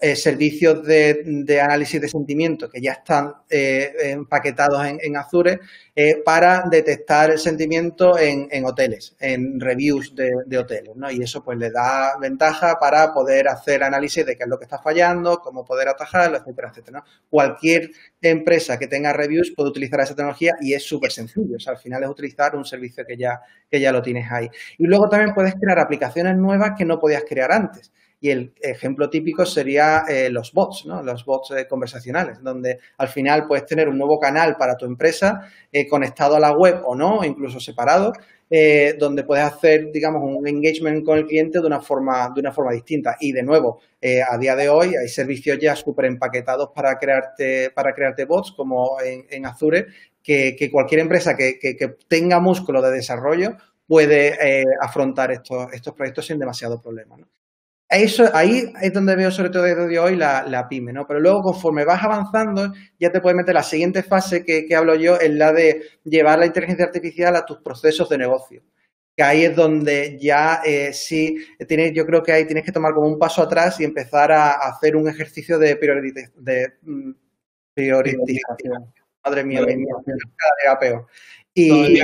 eh, servicios de, análisis de sentimiento que ya están eh, empaquetados en, Azure eh, para detectar el sentimiento en, hoteles, en reviews de, hoteles, ¿no? Y eso pues le da ventaja para poder hacer análisis de qué es lo que está fallando, cómo poder atajarlo, etcétera, etcétera. Cualquier empresa que tenga reviews puede utilizar esa tecnología y es súper sencillo. Al final es utilizar un servicio que ya, que ya lo tienes ahí. Y luego también puedes crear aplicaciones nuevas que no podías crear antes. Y el ejemplo típico sería eh, los bots, ¿no? los bots eh, conversacionales, donde al final puedes tener un nuevo canal para tu empresa eh, conectado a la web o no, incluso separado, donde puedes hacer, digamos, un engagement con el cliente de una forma, de una forma distinta. Y de nuevo, a día de hoy hay servicios ya súper empaquetados para crearte, para crearte bots, como en, Azure, que, cualquier empresa que, tenga músculo de desarrollo puede afrontar estos, estos proyectos sin demasiado problema. ¿no? Eso, ahí es donde veo sobre todo desde hoy la, pyme, ¿no? Pero luego, conforme vas avanzando, ya te puedes meter la siguiente fase que, hablo yo, es la de llevar la inteligencia artificial a tus procesos de negocio. Que ahí es donde ya eh, sí, tienes, yo creo que ahí tienes que tomar como un paso atrás y empezar a, hacer un ejercicio de, de mm, priorización. Madre mía, cada día peor. Y,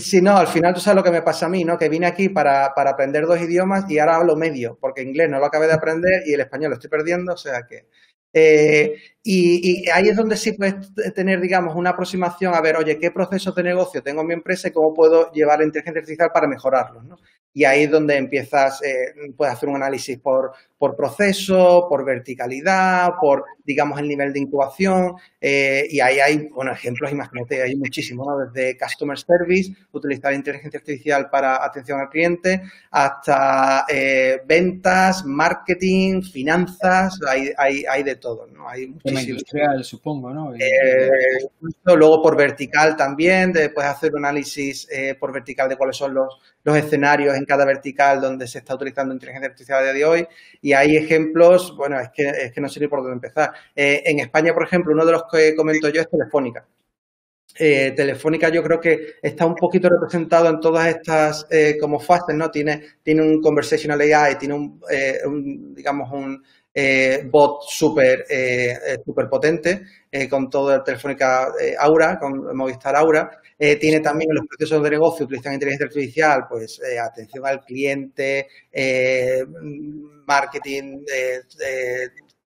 Sí, no, al final tú sabes lo que me pasa a mí, ¿no? Que vine aquí para, para aprender dos idiomas y ahora hablo medio, porque inglés no lo acabé de aprender y el español lo estoy perdiendo, o sea que... Eh, y, ahí es donde sí puedes tener, digamos, una aproximación a ver, oye, ¿qué procesos de negocio tengo en mi empresa y cómo puedo llevar la inteligencia artificial para mejorarlos? ¿no? Y ahí es donde empiezas, eh, puedes hacer un análisis por, por proceso, por verticalidad, por, digamos, el nivel de incubación. Eh, y ahí hay, bueno, ejemplos, imagínate, hay muchísimos, ¿no? Desde Customer Service, utilizar inteligencia artificial para atención al cliente, hasta eh, ventas, marketing, finanzas, hay, hay, hay de todo, ¿no? Hay muchísimos. industrial, supongo, ¿no? Eh, luego por vertical también, de, puedes hacer un análisis por vertical de cuáles son los, los escenarios en cada vertical donde se está utilizando inteligencia artificial a día de hoy y hay ejemplos, bueno, es que, es que no sé ni por dónde empezar. Eh, en España, por ejemplo, uno de los que comento yo es Telefónica. Eh, Telefónica yo creo que está un poquito representado en todas estas eh, como fases, ¿no? Tiene, tiene un conversational AI, tiene un, digamos, un bot súper super potente con todo el Telefónica Aura, con Movistar Aura. tiene también los procesos de negocio, utilizan inteligencia artificial, pues atención al cliente, marketing,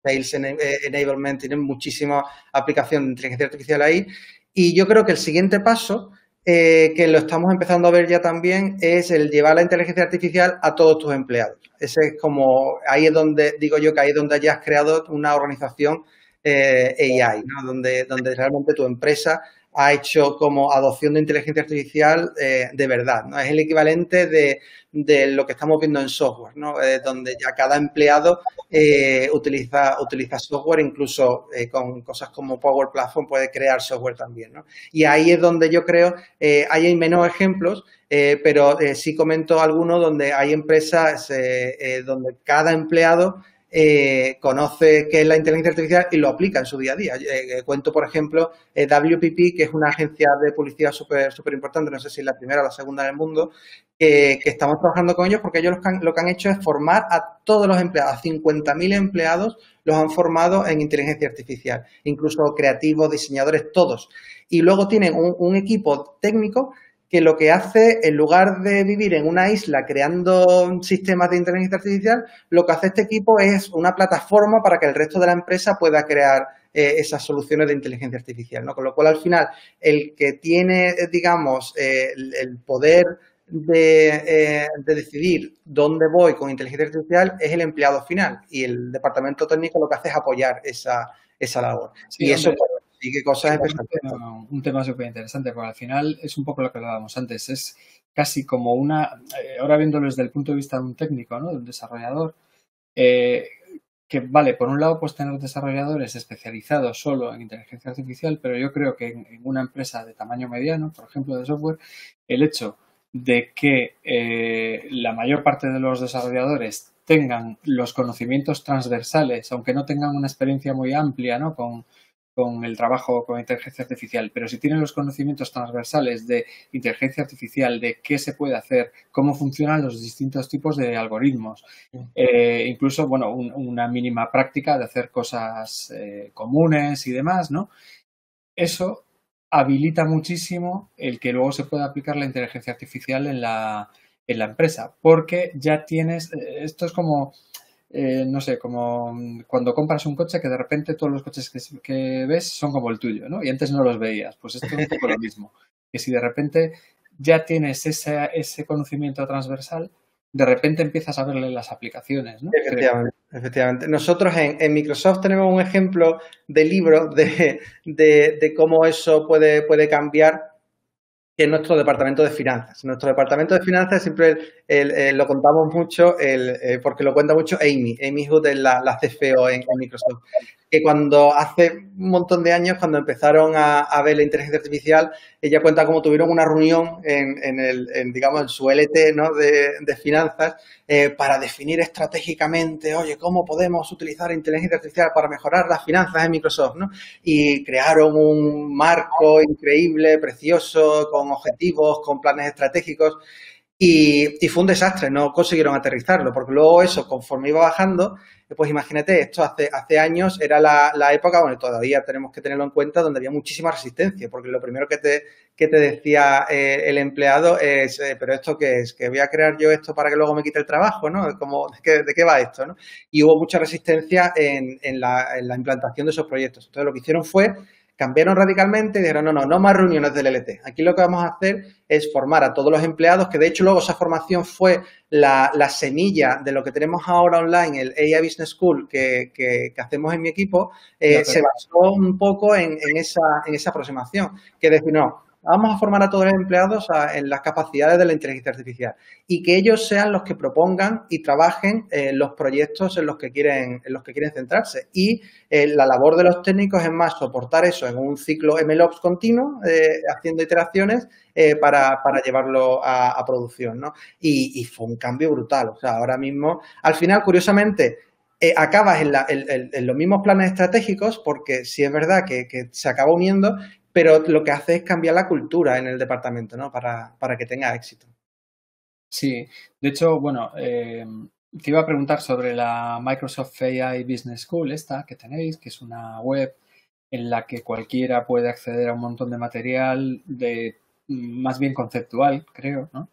sales enablement, tienen muchísima aplicación de inteligencia artificial ahí. Y yo creo que el siguiente paso, eh, que lo estamos empezando a ver ya también, es el llevar la inteligencia artificial a todos tus empleados. Ese es como, ahí es donde, digo yo que ahí es donde hayas creado una organización eh, AI, donde, donde realmente tu empresa ha hecho como adopción de inteligencia artificial eh, de verdad. ¿no? Es el equivalente de, lo que estamos viendo en software, ¿no? Eh, donde ya cada empleado eh, utiliza, utiliza software, incluso con cosas como Power Platform puede crear software también. ¿no? Y ahí es donde yo creo, hay menos ejemplos, pero sí comento algunos donde hay empresas donde cada empleado eh, conoce qué es la inteligencia artificial y lo aplica en su día a día. Eh, cuento, por ejemplo, eh, WPP, que es una agencia de publicidad súper super importante, no sé si es la primera o la segunda del mundo, que estamos trabajando con ellos porque ellos lo que, han, lo que han hecho es formar a todos los empleados, a 50.000 empleados los han formado en inteligencia artificial, incluso creativos, diseñadores, todos. Y luego tienen un equipo técnico que lo que hace, en lugar de vivir en una isla creando sistemas de inteligencia artificial, lo que hace este equipo es una plataforma para que el resto de la empresa pueda crear eh, esas soluciones de inteligencia artificial. ¿no? Con lo cual, al final, el que tiene, digamos, eh, el, poder eh, de, decidir dónde voy con inteligencia artificial es el empleado final y el departamento técnico lo que hace es apoyar esa, esa labor. y eso y qué cosas Un tema súper interesante, porque al final es un poco lo que hablábamos antes, es casi como una, eh, ahora viéndolo desde el punto de vista de un técnico, ¿no? de un desarrollador, eh, que vale, por un lado pues tener desarrolladores especializados solo en inteligencia artificial, pero yo creo que en, una empresa de tamaño mediano, por ejemplo de software, el hecho de que eh, la mayor parte de los desarrolladores tengan los conocimientos transversales, aunque no tengan una experiencia muy amplia ¿no? con, con el trabajo con inteligencia artificial, pero si tienen los conocimientos transversales de inteligencia artificial, de qué se puede hacer, cómo funcionan los distintos tipos de algoritmos, eh, incluso, bueno, una mínima práctica de hacer cosas eh, comunes y demás, ¿no? Eso habilita muchísimo el que luego se pueda aplicar la inteligencia artificial en la, en la empresa, porque ya tienes, eh, esto es como eh, no sé, como cuando compras un coche que de repente todos los coches que, ves son como el tuyo, ¿no? Y antes no los veías. Pues esto es un poco lo mismo. Que si de repente ya tienes ese, ese conocimiento transversal, de repente empiezas a verle las aplicaciones, ¿no? Efectivamente, efectivamente. Nosotros en, Microsoft tenemos un ejemplo de libro de, de, cómo eso puede, puede cambiar que es nuestro departamento de finanzas. Nuestro departamento de finanzas siempre lo contamos mucho eh, porque lo cuenta mucho Amy. Amy Hood la, la CFO en, Microsoft que cuando hace un montón de años, cuando empezaron a, ver la inteligencia artificial, ella cuenta cómo tuvieron una reunión en, el, digamos, en su LT ¿no? de, finanzas eh, para definir estratégicamente, oye, cómo podemos utilizar inteligencia artificial para mejorar las finanzas en Microsoft, ¿no? Y crearon un marco increíble, precioso, con objetivos, con planes estratégicos. Y, fue un desastre, no consiguieron aterrizarlo, porque luego eso, conforme iba bajando, pues imagínate, esto hace, hace años era la, época, bueno, todavía tenemos que tenerlo en cuenta, donde había muchísima resistencia, porque lo primero que te, que te decía eh, el empleado es, eh, pero esto qué es, que voy a crear yo esto para que luego me quite el trabajo, ¿no? Como, ¿de qué, de qué va esto, no? Y hubo mucha resistencia en, en, la, en la implantación de esos proyectos. Entonces lo que hicieron fue cambiaron radicalmente y dijeron, no, no, no más reuniones del LT. Aquí lo que vamos a hacer es formar a todos los empleados, que de hecho luego esa formación fue la, semilla de lo que tenemos ahora online, el AI Business School que, hacemos en mi equipo, eh, se basó un poco en, esa, en esa aproximación, que decir, no, vamos a formar a todos los empleados en las capacidades de la inteligencia artificial y que ellos sean los que propongan y trabajen en los proyectos en los que quieren, en los que quieren centrarse. Y eh, la labor de los técnicos es más soportar eso en un ciclo MLOps continuo, eh, haciendo iteraciones eh, para, llevarlo a, producción. ¿no? Y, fue un cambio brutal. O sea, ahora mismo, al final, curiosamente, acabas en, los mismos planes estratégicos, porque si es verdad que, que, se acaba uniendo, pero lo que hace es cambiar la cultura en el departamento, ¿no? Para, para que tenga éxito. Sí, de hecho, bueno, eh, te iba a preguntar sobre la Microsoft AI Business School, esta que tenéis, que es una web en la que cualquiera puede acceder a un montón de material de más bien conceptual, creo, ¿no?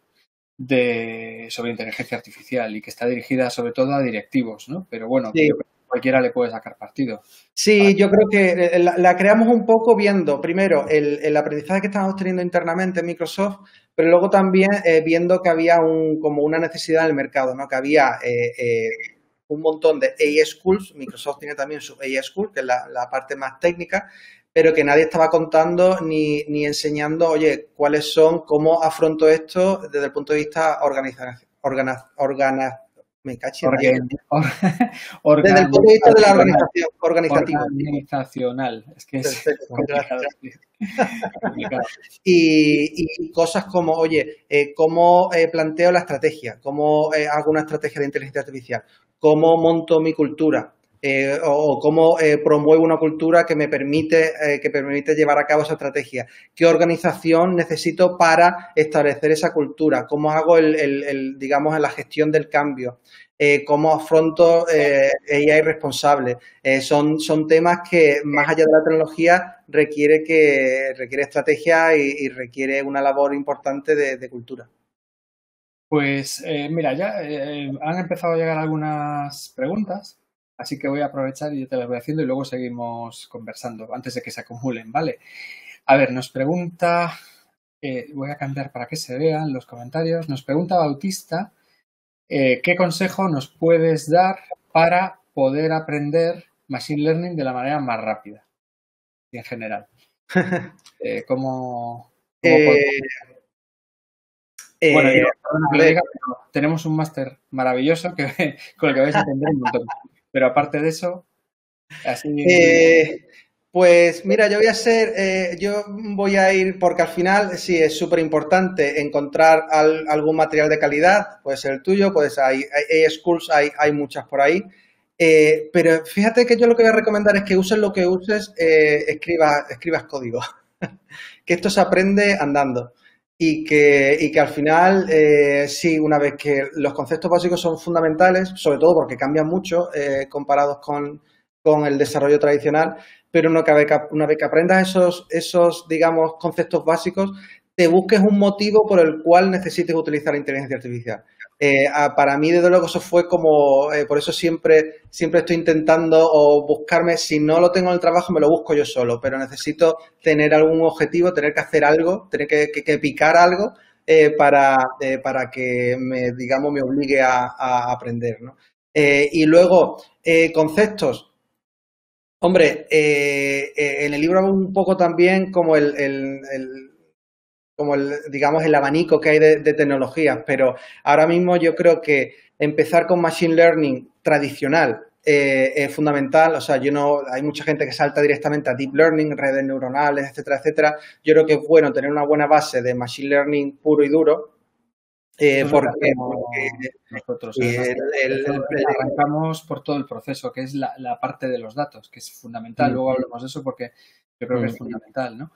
De, sobre inteligencia artificial y que está dirigida sobre todo a directivos, ¿no? Pero bueno, cualquiera le puede sacar partido. Sí, yo creo que eh, la, creamos un poco viendo, primero, el, aprendizaje que estábamos teniendo internamente en Microsoft, pero luego también eh, viendo que había un, como una necesidad en el mercado, ¿no? Que había eh, un montón de AI Schools, Microsoft tiene también su AI School, que es la, parte más técnica, pero que nadie estaba contando ni, ni, enseñando, oye, cuáles son, cómo afronto esto desde el punto de vista organizacional me caché Desde el punto de vista de la organización organizativa. Organizacional. Es que es y, cosas como, oye, eh, ¿cómo eh, planteo la estrategia? ¿Cómo eh, hago una estrategia de inteligencia artificial? ¿Cómo monto mi cultura? O, cómo promuevo una cultura que me permite que permite llevar a cabo esa estrategia. ¿Qué organización necesito para establecer esa cultura? ¿Cómo hago el, el digamos la gestión del cambio? eh, cómo afronto eh, AI responsable. Eh, son, son temas que, más allá de la tecnología, requiere, que, requiere estrategia y, requiere una labor importante de, cultura. Pues eh, mira, ya han empezado a llegar algunas preguntas, así que voy a aprovechar y yo te las voy haciendo y luego seguimos conversando antes de que se acumulen, ¿vale? A ver, nos pregunta, voy a cambiar para que se vean los comentarios, nos pregunta Bautista eh, ¿qué consejo nos puedes dar para poder aprender Machine Learning de la manera más rápida y en general? Eh, ¿Cómo, eh, bueno, tenemos un máster maravilloso que, con el que vais a aprender un montón. Pero aparte de eso, así... Pues mira, yo voy a ser, eh, yo voy a ir, porque al final sí es súper importante encontrar algún material de calidad, puede ser el tuyo, puede ser, hay, hay schools, hay, hay muchas por ahí, eh, pero fíjate que yo lo que voy a recomendar es que uses lo que uses, eh, escribas, escribas código, que esto se aprende andando y que, y que al final, eh, sí, una vez que los conceptos básicos son fundamentales, sobre todo porque cambian mucho comparados con, con el desarrollo tradicional, pero una vez que, una vez aprendas esos, esos, digamos, conceptos básicos, te busques un motivo por el cual necesites utilizar la inteligencia artificial. Eh, para mí, desde luego, eso fue como, eh, por eso siempre, siempre estoy intentando o buscarme, si no lo tengo en el trabajo, me lo busco yo solo, pero necesito tener algún objetivo, tener que hacer algo, tener que, picar algo eh, para, para que me, digamos, me obligue a, aprender. ¿no? y luego, conceptos, Hombre, en el libro hago un poco también como el, como el, digamos, el abanico que hay de, tecnologías, pero ahora mismo yo creo que empezar con Machine Learning tradicional eh, es fundamental. O sea, yo no, hay mucha gente que salta directamente a Deep Learning, redes neuronales, etcétera, etcétera. Yo creo que es bueno tener una buena base de Machine Learning puro y duro, eh, porque, nosotros arrancamos por todo el proceso, que es la, parte de los datos, que es fundamental. Luego hablamos de eso porque yo creo que es fundamental, ¿no?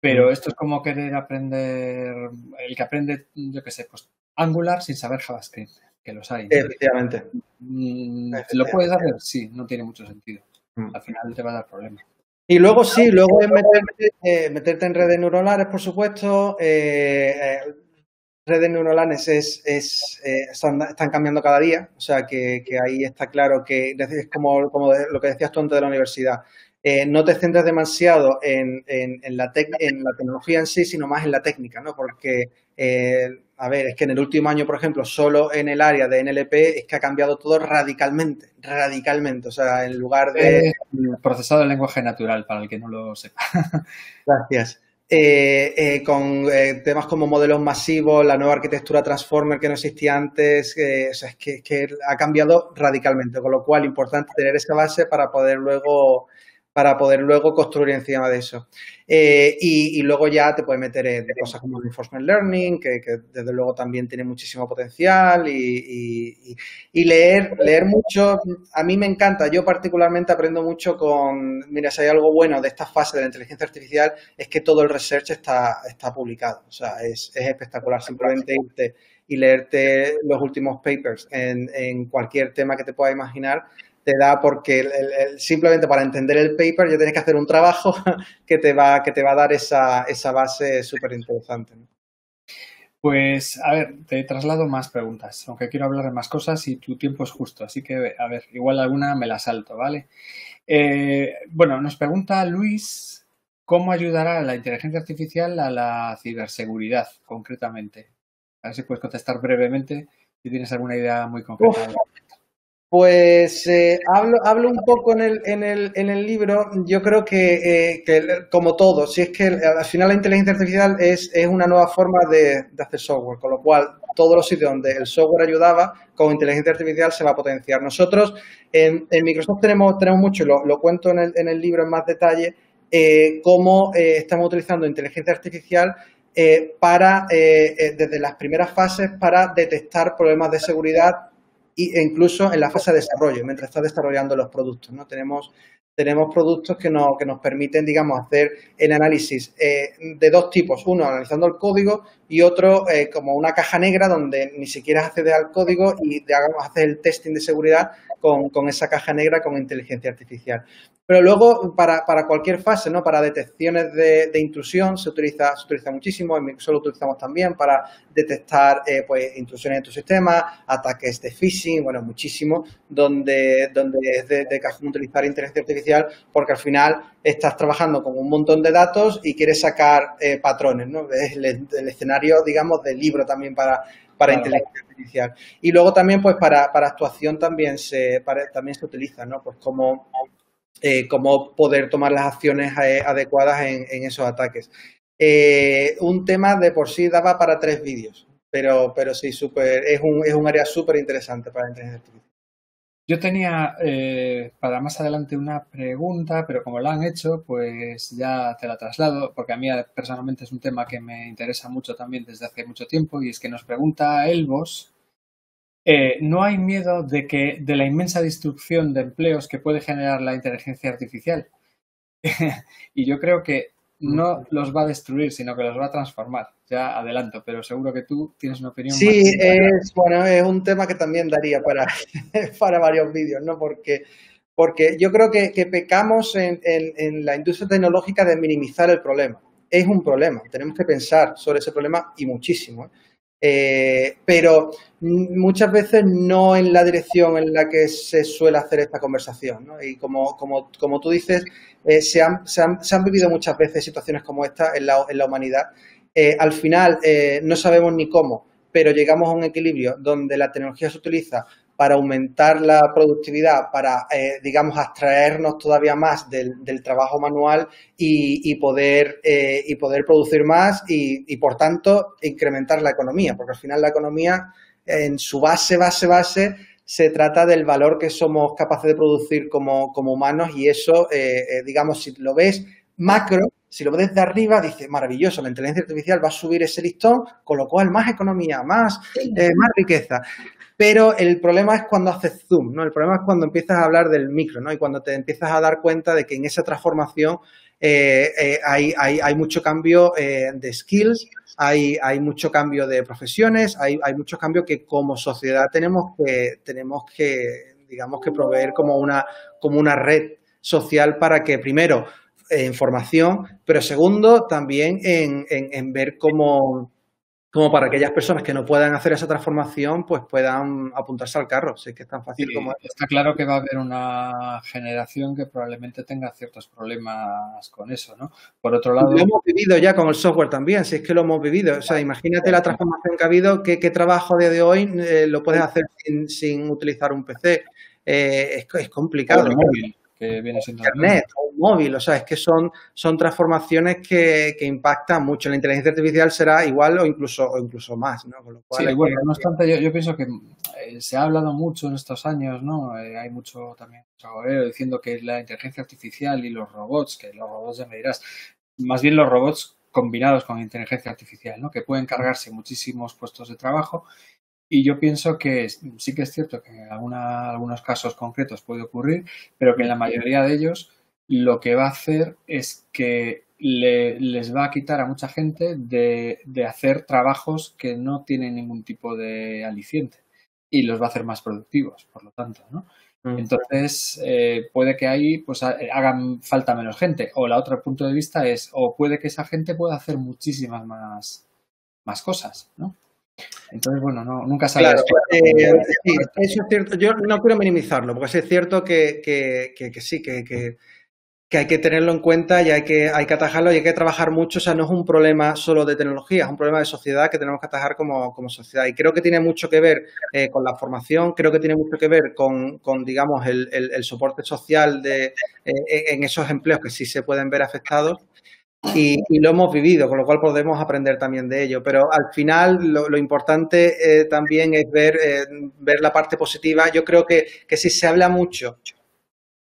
Pero esto es como querer aprender, el que aprende, yo qué sé, pues Angular sin saber JavaScript, que los hay. Efectivamente. Mm, ¿Lo puedes hacer? Sí, no tiene mucho sentido. Mm. Al final te va a dar problemas. Y luego sí, luego es meterte, eh, meterte en redes neuronales, por supuesto. Eh, eh, redes neuronales es, es están, cambiando cada día, o sea que, ahí está claro que es como, como lo que decías tú antes de la universidad. No te centres demasiado en, en, la en la tecnología en sí, sino más en la técnica, ¿no? Porque a ver, es que en el último año, por ejemplo, solo en el área de NLP es que ha cambiado todo radicalmente, radicalmente. O sea, en lugar de... procesado de lenguaje natural, para el que no lo sepa. Gracias. Eh, eh, con eh, temas como modelos masivos, la nueva arquitectura Transformer que no existía antes, o sea, es que, que, ha cambiado radicalmente, con lo cual importante tener esa base para poder luego para poder luego construir encima de eso. Eh, y, luego ya te puedes meter en cosas como Reinforcement Learning, que, desde luego también tiene muchísimo potencial, y, leer, leer mucho. A mí me encanta, yo particularmente aprendo mucho con, mira, si hay algo bueno de esta fase de la inteligencia artificial, es que todo el research está, está publicado. O sea, es, espectacular simplemente irte y leerte los últimos papers en, en cualquier tema que te pueda imaginar te da porque simplemente para entender el paper ya tienes que hacer un trabajo que te va, que te va a dar esa, esa base súper interesante. Pues, a ver, te traslado más preguntas, aunque quiero hablar de más cosas y tu tiempo es justo, así que, a ver, igual alguna me la salto, ¿vale? Eh, bueno, nos pregunta Luis cómo ayudará la inteligencia artificial a la ciberseguridad, concretamente. A ver si puedes contestar brevemente si tienes alguna idea muy concreta. Pues eh, hablo, hablo un poco en el, en el, en el libro, yo creo que, eh, que, como todo, si es que al final la inteligencia artificial es, es una nueva forma de, de, hacer software, con lo cual todos los sitios donde el software ayudaba, con inteligencia artificial se va a potenciar. Nosotros en, en Microsoft tenemos, tenemos mucho, lo, lo cuento en el, en el libro en más detalle, eh, cómo estamos utilizando inteligencia artificial para, desde las primeras fases, para detectar problemas de seguridad e incluso en la fase de desarrollo, mientras está desarrollando los productos. ¿no? Tenemos, tenemos productos que nos, que nos permiten, digamos, hacer el análisis eh, de dos tipos. Uno, analizando el código y otro eh, como una caja negra donde ni siquiera accede al código y digamos, hace el testing de seguridad con, con, esa caja negra con inteligencia artificial. Pero luego, para, para cualquier fase, ¿no? Para detecciones de, de, intrusión se utiliza, se utiliza muchísimo, en Microsoft lo utilizamos también para detectar eh, pues, intrusiones en tu sistema, ataques de phishing, bueno, muchísimo, donde, donde es de, de utilizar inteligencia artificial porque al final estás trabajando con un montón de datos y quieres sacar eh, patrones, ¿no? Es el, el, escenario, digamos, del libro también para, para inteligencia artificial. Y luego también, pues, para, para actuación también se, para, también se utiliza, ¿no? Pues como eh, cómo poder tomar las acciones eh, adecuadas en, esos ataques. Eh, un tema de por sí daba para tres vídeos, pero, pero sí, super, es, un, es un área súper interesante para artificial. Yo tenía para más adelante una pregunta, pero como la han hecho, pues ya te la traslado, porque a mí personalmente es un tema que me interesa mucho también desde hace mucho tiempo, y es que nos pregunta Elvos eh, no hay miedo de que de la inmensa destrucción de empleos que puede generar la inteligencia artificial. y yo creo que no los va a destruir, sino que los va a transformar. Ya adelanto, pero seguro que tú tienes una opinión. Sí, es, bueno, es un tema que también daría para, para varios vídeos, ¿no? Porque, porque yo creo que, pecamos en, en, la industria tecnológica de minimizar el problema. Es un problema, tenemos que pensar sobre ese problema y muchísimo. ¿eh? Eh, pero muchas veces no en la dirección en la que se suele hacer esta conversación. ¿no? Y como, como, como, tú dices, eh, se, han, se, han, vivido muchas veces situaciones como esta en la, en la humanidad. Eh, al final no sabemos ni cómo, pero llegamos a un equilibrio donde la tecnología se utiliza para aumentar la productividad, para, eh, digamos, abstraernos todavía más del, trabajo manual y, poder, eh, y poder producir más y, por tanto, incrementar la economía, porque al final la economía, en su base, base, base, se trata del valor que somos capaces de producir como, humanos y eso, eh, digamos, si lo ves macro, si lo ves desde arriba, dice, maravilloso, la inteligencia artificial va a subir ese listón, con lo cual más economía, más, más riqueza. Pero el problema es cuando haces zoom, ¿no? El problema es cuando empiezas a hablar del micro, ¿no? Y cuando te empiezas a dar cuenta de que en esa transformación hay, hay, hay, mucho cambio de skills, hay, hay mucho cambio de profesiones, hay, hay mucho cambio que como sociedad tenemos que, tenemos que digamos que proveer como una, como una red social para que primero información, pero segundo también en, en, ver cómo, como para aquellas personas que no puedan hacer esa transformación, pues puedan apuntarse al carro. Si es que es tan fácil como Está claro que va a haber una generación que probablemente tenga ciertos problemas con eso, ¿no? Por otro lado. Lo hemos vivido ya con el software también, si es que lo hemos vivido. O sea, imagínate la transformación que ha habido, qué, qué trabajo de hoy eh, lo puedes hacer sin, sin utilizar un PC. Eh, es, es, complicado que viene siendo Internet o un móvil, o sea, es que son, son transformaciones que, que, impactan mucho. La inteligencia artificial será igual o incluso, o incluso más, ¿no? Con lo cual sí, bueno, no obstante, yo, yo, pienso que eh, se ha hablado mucho en estos años, ¿no? Eh, hay mucho también diciendo que la inteligencia artificial y los robots, que los robots ya me dirás, más bien los robots combinados con inteligencia artificial, ¿no? Que pueden cargarse muchísimos puestos de trabajo y yo pienso que sí que es cierto que en alguna, algunos casos concretos puede ocurrir, pero que en la mayoría de ellos lo que va a hacer es que le, les va a quitar a mucha gente de, de, hacer trabajos que no tienen ningún tipo de aliciente y los va a hacer más productivos, por lo tanto, ¿no? Mm. Entonces, eh, puede que ahí pues hagan falta menos gente. O la otro punto de vista es, o puede que esa gente pueda hacer muchísimas más, más cosas, ¿no? Entonces, bueno, no, nunca sabes. Claro, eh, sí, eso es cierto. Yo no quiero minimizarlo, porque es cierto que, que, que, que sí, que, que, hay que tenerlo en cuenta y hay que, hay que atajarlo y hay que trabajar mucho. O sea, no es un problema solo de tecnología, es un problema de sociedad que tenemos que atajar como, como sociedad. Y creo que tiene mucho que ver eh, con la formación, creo que tiene mucho que ver con, con digamos, el, el, el soporte social de, eh, en esos empleos que sí se pueden ver afectados y, lo hemos vivido, con lo cual podemos aprender también de ello. Pero al final lo, importante eh, también es ver, eh, ver la parte positiva. Yo creo que, que si se habla mucho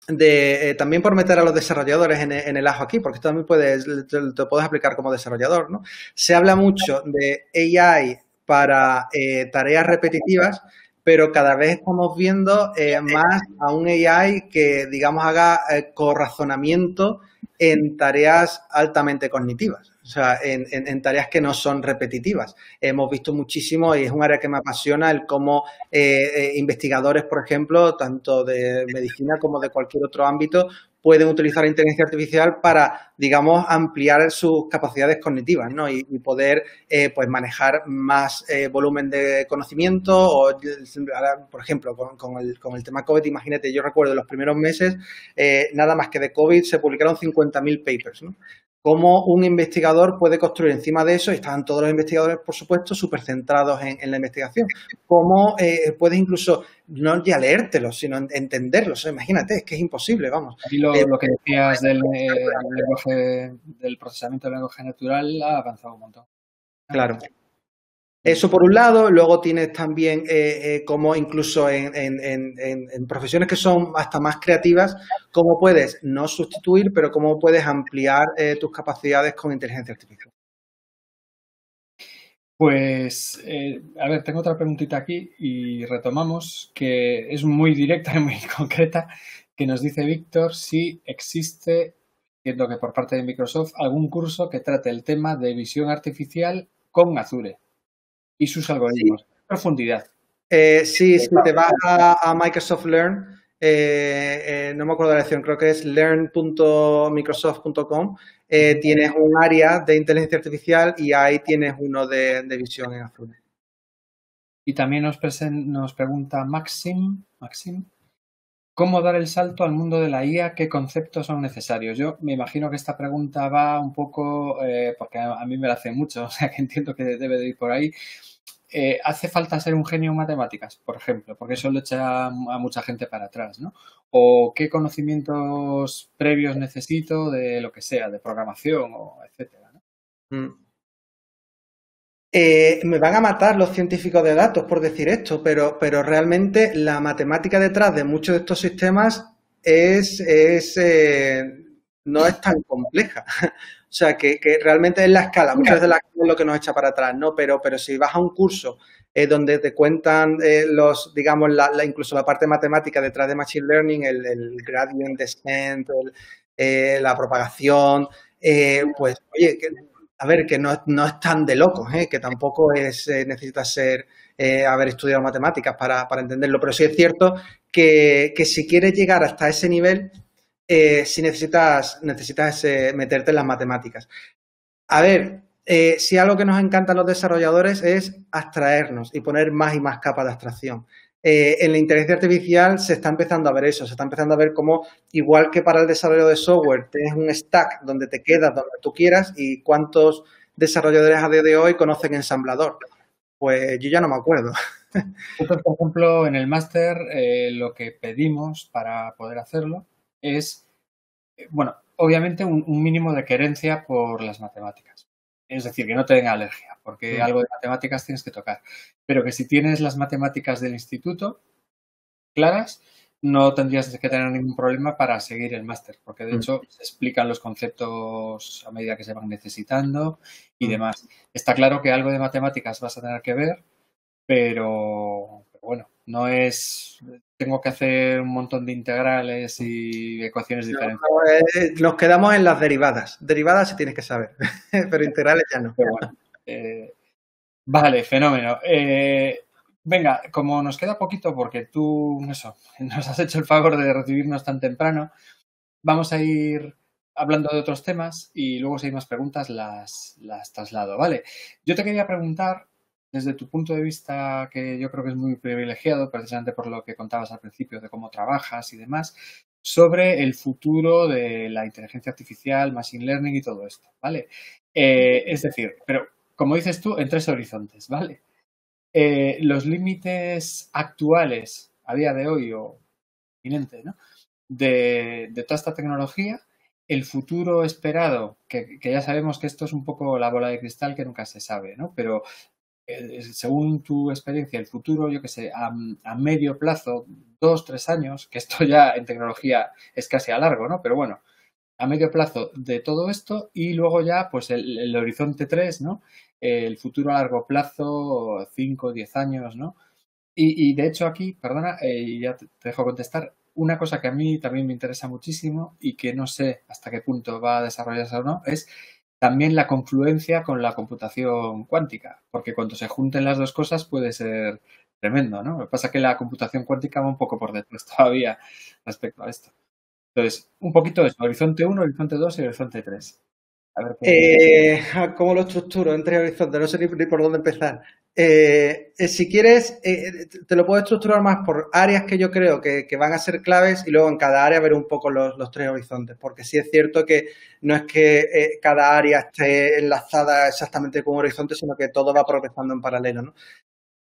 de, eh, también por meter a los desarrolladores en, en, el ajo aquí, porque también puedes, te, te, puedes aplicar como desarrollador, ¿no? Se habla mucho de AI para tareas repetitivas, pero cada vez estamos viendo más a un AI que, digamos, haga corrazonamiento en tareas altamente cognitivas, o sea, en, tareas que no son repetitivas. Hemos visto muchísimo y es un área que me apasiona el cómo eh, eh, investigadores, por ejemplo, tanto de medicina como de cualquier otro ámbito, pueden utilizar inteligencia artificial para, digamos, ampliar sus capacidades cognitivas, ¿no? Y, poder, eh, pues, manejar más eh, volumen de conocimiento o, por ejemplo, con, el, con, el, tema COVID, imagínate, yo recuerdo los primeros meses, eh, nada más que de COVID se publicaron 50.000 papers, ¿no? Cómo un investigador puede construir encima de eso, y están todos los investigadores, por supuesto, súper centrados en, en, la investigación, cómo eh, puedes incluso no ya leértelo, sino entenderlos. Imagínate, es que es imposible, vamos. Y lo, eh, lo que decías del, eh, lenguaje, del procesamiento del lenguaje natural ha avanzado un montón. Claro. Eso por un lado, luego tienes también eh, eh, como incluso en, profesiones que son hasta más creativas, cómo puedes no sustituir, pero cómo puedes ampliar eh, tus capacidades con inteligencia artificial. Pues, eh, a ver, tengo otra preguntita aquí y retomamos, que es muy directa y muy concreta, que nos dice Víctor si existe, entiendo que por parte de Microsoft, algún curso que trate el tema de visión artificial con Azure y sus algoritmos. Sí. Profundidad. Eh, sí, si te vas a, a Microsoft Learn, eh, eh, no me acuerdo la lección, creo que es learn.microsoft.com, eh, tienes un área de inteligencia artificial y ahí tienes uno de, de visión en azul. Y también nos, nos pregunta Maxim, Maxim, ¿cómo dar el salto al mundo de la IA? ¿Qué conceptos son necesarios? Yo me imagino que esta pregunta va un poco, eh, porque a, mí me la hace mucho, o sea que entiendo que debe de ir por ahí, eh, hace falta ser un genio en matemáticas, por ejemplo, porque eso lo echa a mucha gente para atrás, ¿no? O qué conocimientos previos necesito de lo que sea, de programación o etcétera. Mm. Eh, me van a matar los científicos de datos por decir esto, pero, pero realmente la matemática detrás de muchos de estos sistemas es, es eh, no es tan compleja. O sea, que, que, realmente es la escala, muchas veces la escala es lo que nos echa para atrás, ¿no? Pero, pero si vas a un curso eh, donde te cuentan eh, los, digamos, la, la, incluso la parte matemática detrás de Machine Learning, el, el gradient descent, el, la propagación, pues, oye, a ver, que no, es tan de locos, que tampoco es, necesita ser haber estudiado matemáticas para, entenderlo, pero sí es cierto que, si quieres llegar hasta ese nivel, si necesitas, necesitas meterte en las matemáticas. A ver, eh, si algo que nos encanta a los desarrolladores es abstraernos y poner más y más capas de abstracción. Eh, en la inteligencia artificial se está empezando a ver eso, se está empezando a ver cómo, igual que para el desarrollo de software, tienes un stack donde te quedas donde tú quieras y cuántos desarrolladores a día de hoy conocen ensamblador. Pues yo ya no me acuerdo. Nosotros, por ejemplo, en el máster eh, lo que pedimos para poder hacerlo es, bueno, obviamente un, mínimo de querencia por las matemáticas. Es decir, que no te den alergia, porque mm. algo de matemáticas tienes que tocar. Pero que si tienes las matemáticas del instituto claras, no tendrías que tener ningún problema para seguir el máster, porque de mm. hecho se explican los conceptos a medida que se van necesitando y mm. demás. Está claro que algo de matemáticas vas a tener que ver, pero bueno, no es tengo que hacer un montón de integrales y ecuaciones diferentes. Eh, nos quedamos en las derivadas. Derivadas sí tienes que saber, pero integrales ya no. Eh, vale, fenómeno. Eh, venga, como nos queda poquito porque tú eso, nos has hecho el favor de recibirnos tan temprano, vamos a ir hablando de otros temas y luego si hay más preguntas las, las traslado. Vale, yo te quería preguntar desde tu punto de vista, que yo creo que es muy privilegiado, precisamente por lo que contabas al principio de cómo trabajas y demás, sobre el futuro de la inteligencia artificial, machine learning y todo esto, ¿vale? Eh, es decir, pero como dices tú, en tres horizontes, ¿vale? Eh, los límites actuales a día de hoy o inminente, ¿no? De, toda esta tecnología, el futuro esperado, que, que, ya sabemos que esto es un poco la bola de cristal que nunca se sabe, ¿no? Pero según tu experiencia, el futuro, yo que sé, a, medio plazo, dos, tres años, que esto ya en tecnología es casi a largo, ¿no? Pero bueno, a medio plazo de todo esto y luego ya, pues el, horizonte tres, ¿no? El futuro a largo plazo, cinco, diez años, ¿no? Y, de hecho aquí, perdona, eh, ya te dejo contestar, una cosa que a mí también me interesa muchísimo y que no sé hasta qué punto va a desarrollarse o no, es también la confluencia con la computación cuántica, porque cuando se junten las dos cosas puede ser tremendo, ¿no? Lo que pasa es que la computación cuántica va un poco por detrás todavía respecto a esto. Entonces, un poquito eso, horizonte 1, horizonte 2 y horizonte 3. Eh, ¿Cómo lo estructuro entre horizontes? No sé ni, por dónde empezar. Eh, eh, si quieres, te lo puedo estructurar más por áreas que yo creo que, van a ser claves y luego en cada área ver un poco los, tres horizontes, porque sí es cierto que no es que cada área esté enlazada exactamente con un horizonte, sino que todo va progresando en paralelo.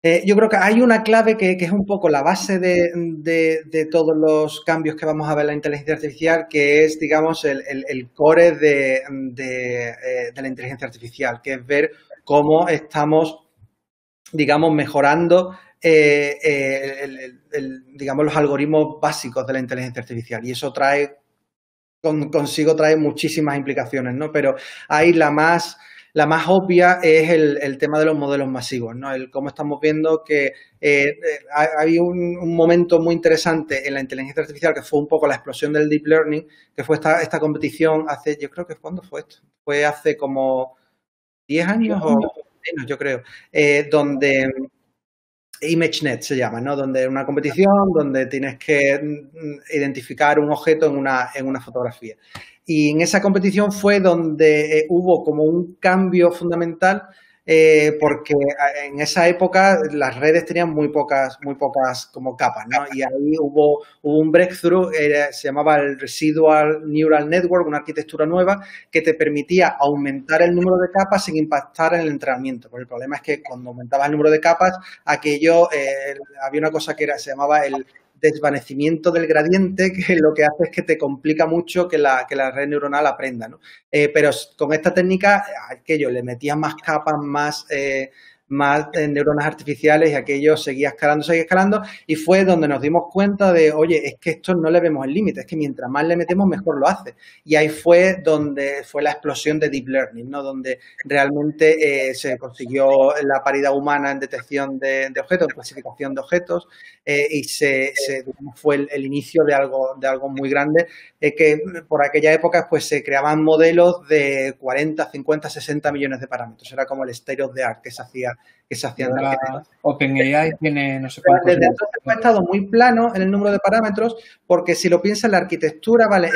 Eh, yo creo que hay una clave que, es un poco la base de, todos los cambios que vamos a ver en la inteligencia artificial, que es, digamos, el, core eh, de, la inteligencia artificial, que es ver cómo estamos, digamos, mejorando, eh, digamos, los algoritmos básicos de la inteligencia artificial. Y eso trae, consigo trae muchísimas implicaciones, ¿no? Pero hay la más la más obvia es el, tema de los modelos masivos, ¿no? El cómo estamos viendo que eh, eh hay un, momento muy interesante en la inteligencia artificial que fue un poco la explosión del deep learning, que fue esta, esta competición hace, yo creo que ¿cuándo fue esto? Fue hace como 10 años o menos, yo creo, eh, donde ImageNet se llama, ¿no? Donde una competición donde tienes que mm, identificar un objeto en una, en una fotografía. Y en esa competición fue donde eh, hubo como un cambio fundamental eh, porque en esa época las redes tenían muy pocas, muy pocas como capas, ¿no? Y ahí hubo, un breakthrough, se llamaba el Residual Neural Network, una arquitectura nueva que te permitía aumentar el número de capas sin impactar en el entrenamiento. Porque el problema es que cuando aumentabas el número de capas, aquello, eh, había una cosa que era, se llamaba el desvanecimiento del gradiente, que lo que hace es que te complica mucho que la, que la red neuronal aprenda. ¿no? Eh, pero con esta técnica, aquello, le metías más capas, más, eh, más eh, neuronas artificiales y aquello seguía escalando, seguía escalando y fue donde nos dimos cuenta de, oye, es que esto no le vemos el límite, es que mientras más le metemos mejor lo hace. Y ahí fue donde fue la explosión de Deep Learning, ¿no? Donde realmente eh, se consiguió la paridad humana en detección de, objetos, en clasificación de objetos eh, y se, fue el, inicio de algo, de algo muy grande que por aquella época pues se creaban modelos de 40, 50, 60 millones de parámetros. Era como el state of the art que se hacía que se hacía OpenAI tiene no sé. Desde entonces ha estado muy plano en el número de parámetros, porque si lo piensas, la arquitectura, ¿vale?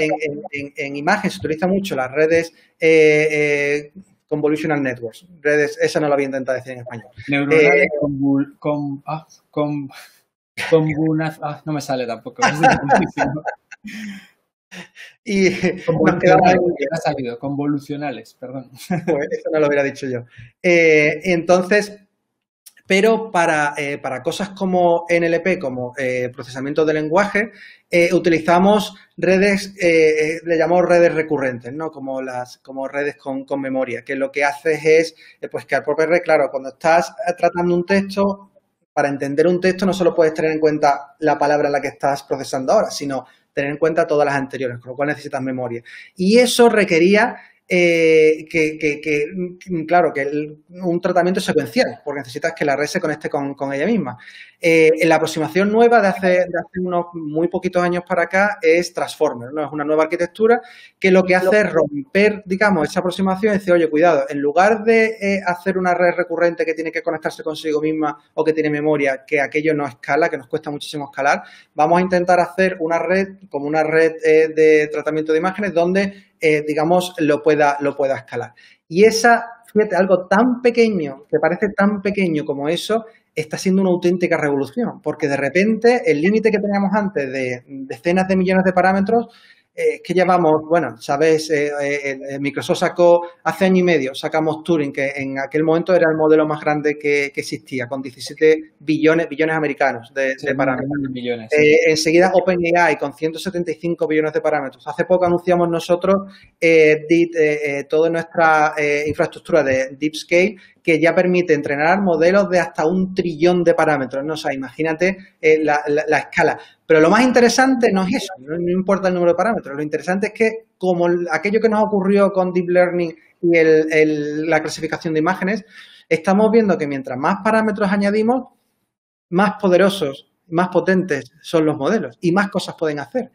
En, en, imagen se utiliza mucho las redes eh, eh, convolutional networks. Redes, esa no lo había intentado decir en español. Neuronales eh, con, ah, con, ah, no me sale tampoco. Y ha salido, convolucionales, perdón. Pues eso no lo hubiera dicho yo. Eh, entonces, pero para, eh, para, cosas como NLP, como eh, procesamiento de lenguaje, utilizamos redes, le llamamos redes recurrentes, ¿no? Como las, como redes con, con memoria, que lo que haces es, pues que al propio red, claro, cuando estás tratando un texto, para entender un texto no solo puedes tener en cuenta la palabra en la que estás procesando ahora, sino tener en cuenta todas las anteriores, con lo cual necesitas memoria. Y eso requería eh, que, claro, que un tratamiento secuencial, porque necesitas que la red se conecte con, ella misma. Eh, la aproximación nueva de hace, de hace, unos muy poquitos años para acá es Transformer, ¿no? Es una nueva arquitectura que lo que hace es romper, digamos, esa aproximación y decir, oye, cuidado, en lugar de eh, hacer una red recurrente que tiene que conectarse consigo misma o que tiene memoria, que aquello no escala, que nos cuesta muchísimo escalar, vamos a intentar hacer una red como una red de tratamiento de imágenes donde eh, digamos, lo pueda, lo pueda escalar. Y esa, fíjate, algo tan pequeño, que parece tan pequeño como eso, está siendo una auténtica revolución, porque de repente el límite que teníamos antes de decenas de millones de parámetros eh, que llevamos, bueno, sabes, eh, eh, Microsoft sacó hace año y medio, sacamos Turing, que en aquel momento era el modelo más grande que, existía, con 17 billones, billones americanos de, parámetros. Millones, enseguida OpenAI con 175 billones de parámetros. Hace poco anunciamos nosotros toda nuestra infraestructura de DeepScale que ya permite entrenar modelos de hasta un trillón de parámetros. ¿no? O imagínate la, escala. Pero lo más interesante no es eso, no, importa el número de parámetros, lo interesante es que como aquello que nos ocurrió con Deep Learning y la clasificación de imágenes, estamos viendo que mientras más parámetros añadimos, más poderosos, más potentes son los modelos y más cosas pueden hacer.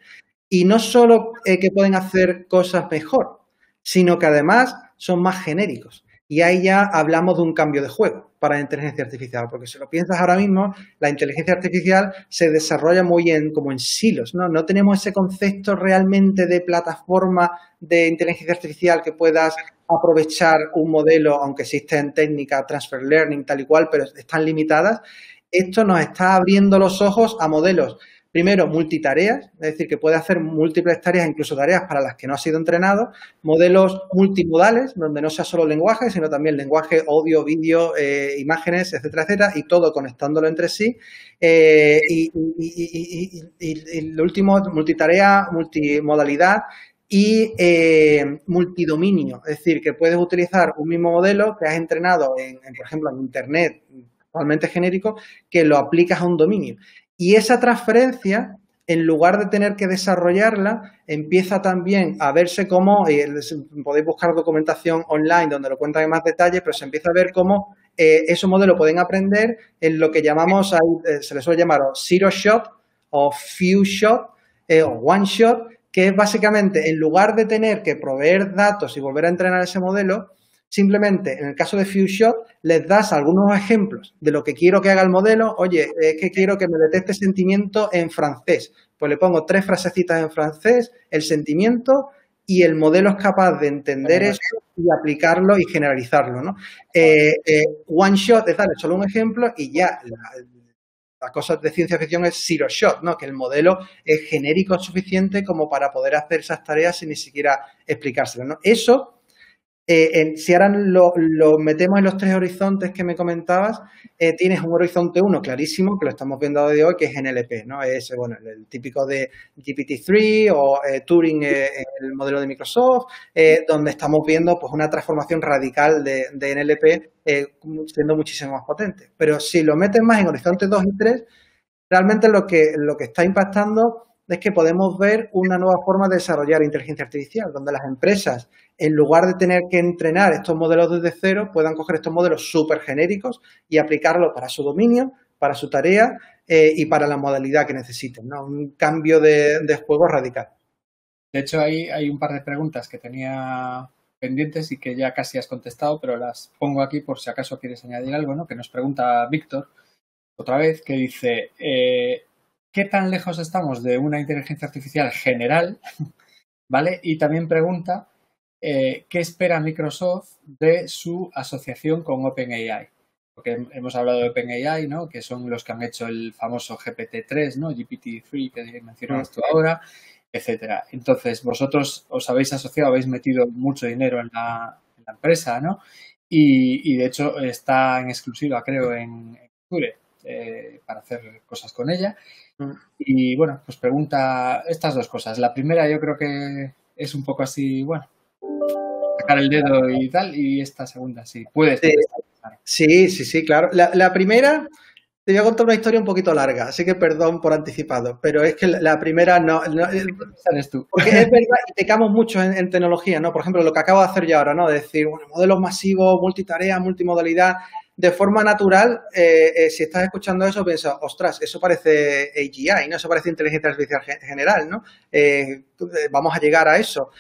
Y no solo eh, que pueden hacer cosas mejor, sino que además son más genéricos. Y ahí ya hablamos de un cambio de juego para la inteligencia artificial, porque si lo piensas ahora mismo, la inteligencia artificial se desarrolla muy en, como en silos, ¿no? No tenemos ese concepto realmente de plataforma de inteligencia artificial que puedas aprovechar un modelo, aunque existen técnicas, transfer learning, tal y cual, pero están limitadas. Esto nos está abriendo los ojos a modelos Primero, multitareas, es decir, que puede hacer múltiples tareas, incluso tareas para las que no ha sido entrenado. Modelos multimodales, donde no sea solo lenguaje, sino también lenguaje, audio, vídeo, eh, imágenes, etcétera, etcétera, y todo conectándolo entre sí. Eh, y, lo último, multitarea, multimodalidad y eh, multidominio, es decir, que puedes utilizar un mismo modelo que has entrenado, en, por ejemplo, en Internet, totalmente genérico, que lo aplicas a un dominio. Y esa transferencia, en lugar de tener que desarrollarla, empieza también a verse como, y podéis buscar documentación online donde lo cuentan en más detalle, pero se empieza a ver cómo eh, esos modelos pueden aprender en lo que llamamos, eh, se les suele llamar zero shot o few shot eh, o one shot, que es básicamente, en lugar de tener que proveer datos y volver a entrenar ese modelo, Simplemente, en el caso de FewShot, les das algunos ejemplos de lo que quiero que haga el modelo. Oye, es que quiero que me detecte sentimiento en francés. Pues le pongo tres frasecitas en francés, el sentimiento, y el modelo es capaz de entender eso y aplicarlo y generalizarlo. ¿no? Eh, eh, one shot es darle solo un ejemplo y ya la, cosa de ciencia ficción es zero shot, ¿no? que el modelo es genérico suficiente como para poder hacer esas tareas sin ni siquiera explicárselo. ¿no? Eso Eh, si ahora lo, metemos en los tres horizontes que me comentabas, eh, tienes un horizonte 1 clarísimo, que lo estamos viendo de hoy, que es NLP, ¿no? Es bueno, el, típico de GPT-3 o eh, Turing, el modelo de Microsoft, donde estamos viendo pues, una transformación radical de, NLP siendo muchísimo más potente. Pero si lo metes más en horizonte 2 y 3, realmente lo que, lo que está impactando es que podemos ver una nueva forma de desarrollar inteligencia artificial, donde las empresas, en lugar de tener que entrenar estos modelos desde cero, puedan coger estos modelos súper genéricos y aplicarlos para su dominio, para su tarea eh, y para la modalidad que necesiten. Un cambio de, juego radical. De hecho, hay un par de preguntas que tenía pendientes y que ya casi has contestado, pero las pongo aquí por si acaso quieres añadir algo, ¿no? Que nos pregunta Víctor otra vez, que dice, eh, ¿qué tan lejos estamos de una inteligencia artificial general? ¿Vale? Y también pregunta, eh, ¿qué espera Microsoft de su asociación con OpenAI? Porque hemos hablado de OpenAI, ¿no? Que son los que han hecho el famoso GPT-3, ¿no? GPT-3 que mencionabas tú ahora, etcétera. Entonces, vosotros os habéis asociado, habéis metido mucho dinero en la, empresa, ¿no? Y, de hecho está en exclusiva, creo, en, en eh, para hacer cosas con ella. Mm. Y bueno, pues pregunta estas dos cosas. La primera yo creo que es un poco así, bueno, sacar el dedo y tal, y esta segunda sí, puede Sí, sí, sí, sí, claro. La, primera, te voy a contar una historia un poquito larga, así que perdón por anticipado, pero es que la primera no... no ¿Sabes tú? Porque es verdad, y pecamos mucho en, tecnología, ¿no? Por ejemplo, lo que acabo de hacer yo ahora, ¿no? De decir, bueno, modelos masivos, multitarea, multimodalidad, de forma natural, eh, eh, si estás escuchando eso, piensas, ostras, eso parece AGI, ¿no? Eso parece inteligencia artificial general, ¿no? Eh, vamos a llegar a eso.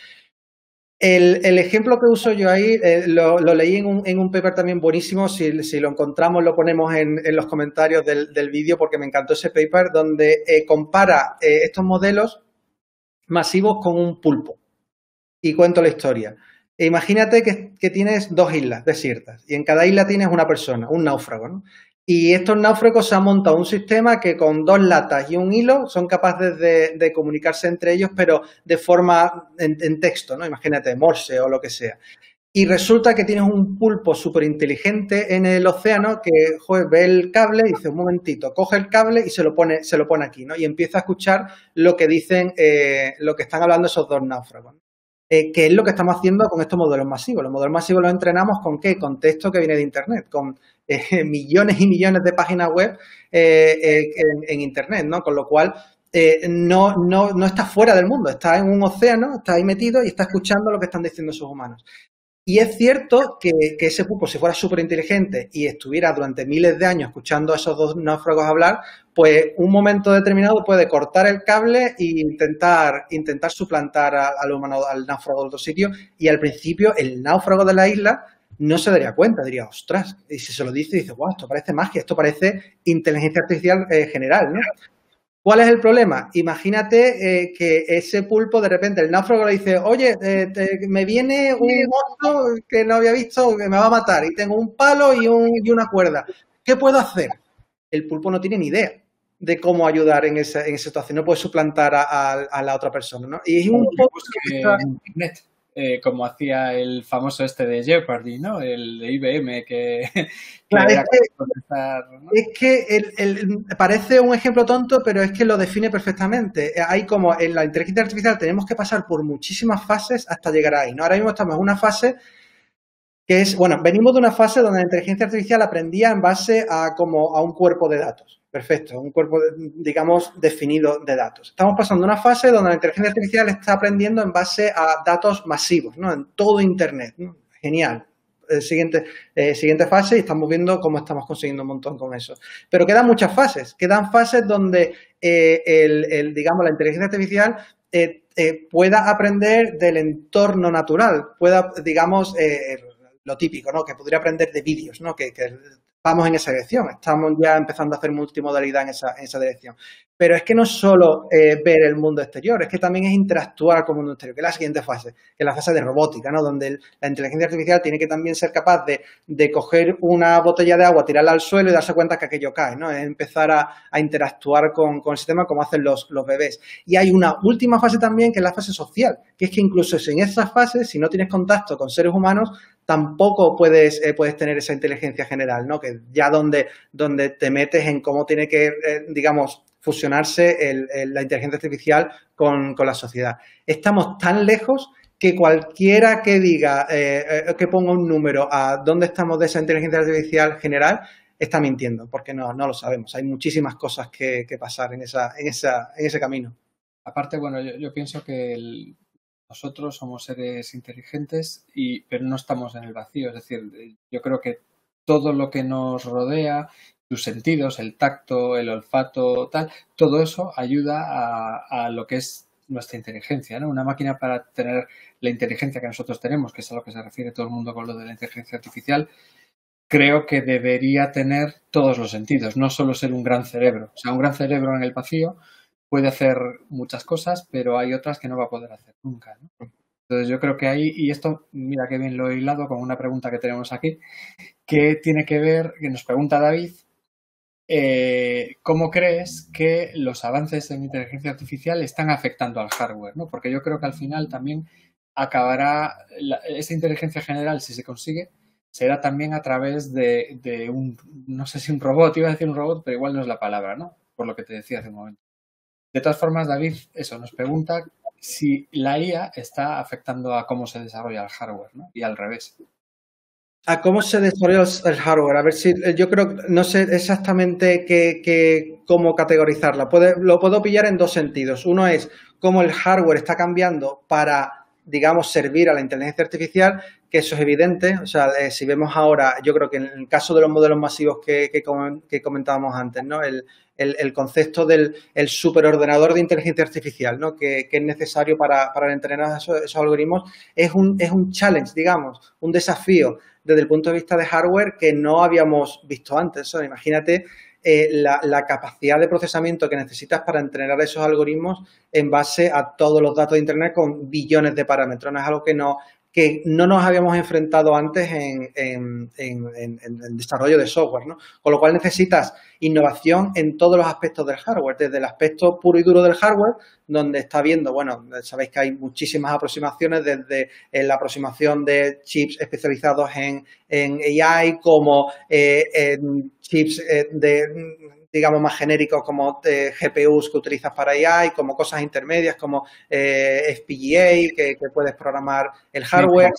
El, ejemplo que uso yo ahí lo, leí en un, paper también buenísimo. Si, lo encontramos, lo ponemos en, los comentarios del, del vídeo porque me encantó ese paper donde compara estos modelos masivos con un pulpo. Y cuento la historia. E imagínate que, tienes dos islas desiertas y en cada isla tienes una persona, un náufrago, ¿no? Y estos náufragos se han montado un sistema que con dos latas y un hilo son capaces de, comunicarse entre ellos, pero de forma en, texto, ¿no? Imagínate, Morse o lo que sea. Y resulta que tienes un pulpo súper inteligente en el océano que ve el cable y dice, un momentito, coge el cable y se lo pone, se lo pone aquí, ¿no? Y empieza a escuchar lo que dicen, eh, lo que están hablando esos dos náufragos. Eh, que es lo que estamos haciendo con estos modelos masivos. Los modelos masivos los entrenamos con qué? Con texto que viene de Internet, con eh, millones y millones de páginas web eh, en, Internet, ¿no? Con lo cual no, no, no está fuera del mundo, está en un océano, está ahí metido y está escuchando lo que están diciendo sus humanos. Y es cierto que, ese pulpo, si fuera súper inteligente y estuviera durante miles de años escuchando a esos dos náufragos hablar, pues un momento determinado puede cortar el cable e intentar, intentar suplantar al humano, al náufrago de otro sitio. Y al principio, el náufrago de la isla no se daría cuenta, diría, ostras, y si se lo dice, dice, wow, esto parece magia, esto parece inteligencia artificial eh, general, ¿no? ¿Cuál es el problema? Imagínate eh, que ese pulpo de repente, el náufrago le dice, oye, eh, me viene un monstruo que no había visto, que me va a matar, y tengo un palo y, una cuerda. ¿Qué puedo hacer? El pulpo no tiene ni idea de cómo ayudar en esa, en esa situación, no puede suplantar a, la otra persona, ¿no? Y es un poco... Eh, como hacía el famoso este de Jeopardy, ¿no? El de IBM que... Claro, es que, el, parece un ejemplo tonto, pero es que lo define perfectamente. Eh, hay como en la inteligencia artificial tenemos que pasar por muchísimas fases hasta llegar ahí, ¿no? Ahora mismo estamos en una fase que es, bueno, venimos de una fase donde la inteligencia artificial aprendía en base a como a un cuerpo de datos. Perfecto, un cuerpo, digamos, definido de datos. Estamos pasando una fase donde la inteligencia artificial está aprendiendo en base a datos masivos, ¿no? En todo Internet. Genial. siguiente, eh, siguiente fase y estamos viendo cómo estamos consiguiendo un montón con eso. Pero quedan muchas fases. Quedan fases donde, eh, el, digamos, la inteligencia artificial eh, pueda aprender del entorno natural, pueda, digamos, lo típico, ¿no? Que podría aprender de vídeos, ¿no? Que, que vamos en esa dirección. Estamos ya empezando a hacer multimodalidad en esa, en esa dirección. Pero es que no solo eh, ver el mundo exterior, es que también es interactuar con el mundo exterior, que es la siguiente fase, que es la fase de robótica, ¿no? Donde la inteligencia artificial tiene que también ser capaz de, coger una botella de agua, tirarla al suelo y darse cuenta que aquello cae, ¿no? Es empezar a, interactuar con, el sistema como hacen los, bebés. Y hay una última fase también, que es la fase social, que es que incluso en esa fase, si no tienes contacto con seres humanos, tampoco puedes, eh, puedes tener esa inteligencia general, ¿no? Que ya donde, donde te metes en cómo tiene que, eh, digamos, fusionarse la inteligencia artificial con, la sociedad. Estamos tan lejos que cualquiera que diga, eh, que ponga un número a dónde estamos de esa inteligencia artificial general, está mintiendo, porque no, no lo sabemos. Hay muchísimas cosas que, pasar en, esa, en, esa, en ese camino. Aparte, bueno, yo, pienso que nosotros somos seres inteligentes, y, pero no estamos en el vacío. Es decir, yo creo que todo lo que nos rodea tus sentidos, el tacto, el olfato, tal, todo eso ayuda a, lo que es nuestra inteligencia, ¿no? Una máquina para tener la inteligencia que nosotros tenemos, que es a lo que se refiere todo el mundo con lo de la inteligencia artificial, creo que debería tener todos los sentidos, no solo ser un gran cerebro. O sea, un gran cerebro en el vacío puede hacer muchas cosas, pero hay otras que no va a poder hacer nunca. Entonces yo creo que ahí, y esto, mira qué bien lo he hilado con una pregunta que tenemos aquí, que tiene que ver, que nos pregunta David, eh, ¿cómo crees que los avances en inteligencia artificial están afectando al hardware? ¿no? Porque yo creo que al final también acabará esa inteligencia general, si se consigue, será también a través de, un, no sé si un robot, iba a decir un robot, pero igual no es la palabra, ¿no? Por lo que te decía hace un momento. De todas formas, David, eso nos pregunta si la IA está afectando a cómo se desarrolla el hardware, ¿no? Y al revés a cómo se desarrolla el hardware. A ver si eh, yo creo, no sé exactamente qué, cómo categorizarla. lo puedo pillar en dos sentidos. Uno es cómo el hardware está cambiando para, digamos, servir a la inteligencia artificial, que eso es evidente. O sea, eh, si vemos ahora, yo creo que en el caso de los modelos masivos que, que, comentábamos antes, ¿no? El, el, concepto del el superordenador de inteligencia artificial, ¿no? que, es necesario para, para entrenar esos, algoritmos, es un, es un challenge, digamos, un desafío desde el punto de vista de hardware que no habíamos visto antes. imagínate eh, la, capacidad de procesamiento que necesitas para entrenar esos algoritmos en base a todos los datos de Internet con billones de parámetros. No es algo que no, que no nos habíamos enfrentado antes en, el desarrollo de software, ¿no? Con lo cual necesitas innovación en todos los aspectos del hardware, desde el aspecto puro y duro del hardware, donde está viendo, bueno, sabéis que hay muchísimas aproximaciones, desde eh, la aproximación de chips especializados en, AI, como eh, chips eh, de digamos, más genéricos como eh, GPUs que utilizas para AI, como cosas intermedias como eh, FPGA, que, puedes programar el hardware.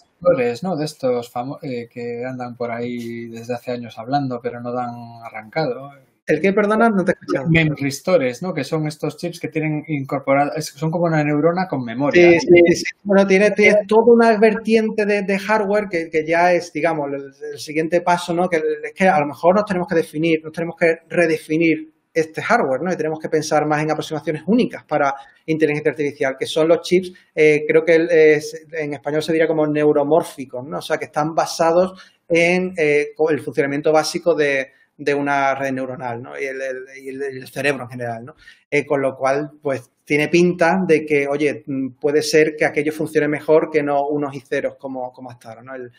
¿no? De estos eh, que andan por ahí desde hace años hablando, pero no dan arrancado. ¿El que, perdona? No te he escuchado. Memristores, ¿no? Que son estos chips que tienen incorporados, son como una neurona con memoria. Sí, sí, sí. Bueno, tiene, toda una vertiente de, hardware que, ya es, digamos, el, siguiente paso, ¿no? Que es que a lo mejor nos tenemos que definir, nos tenemos que redefinir este hardware, ¿no? Y tenemos que pensar más en aproximaciones únicas para inteligencia artificial, que son los chips, eh, creo que en español se diría como neuromórficos, ¿no? O sea, que están basados en eh, el funcionamiento básico de, de una red neuronal ¿no? y, el, cerebro en general. ¿no? Eh, con lo cual, pues tiene pinta de que, oye, mm, puede ser que aquello funcione mejor que no unos y ceros como, como hasta ahora, ¿no? el,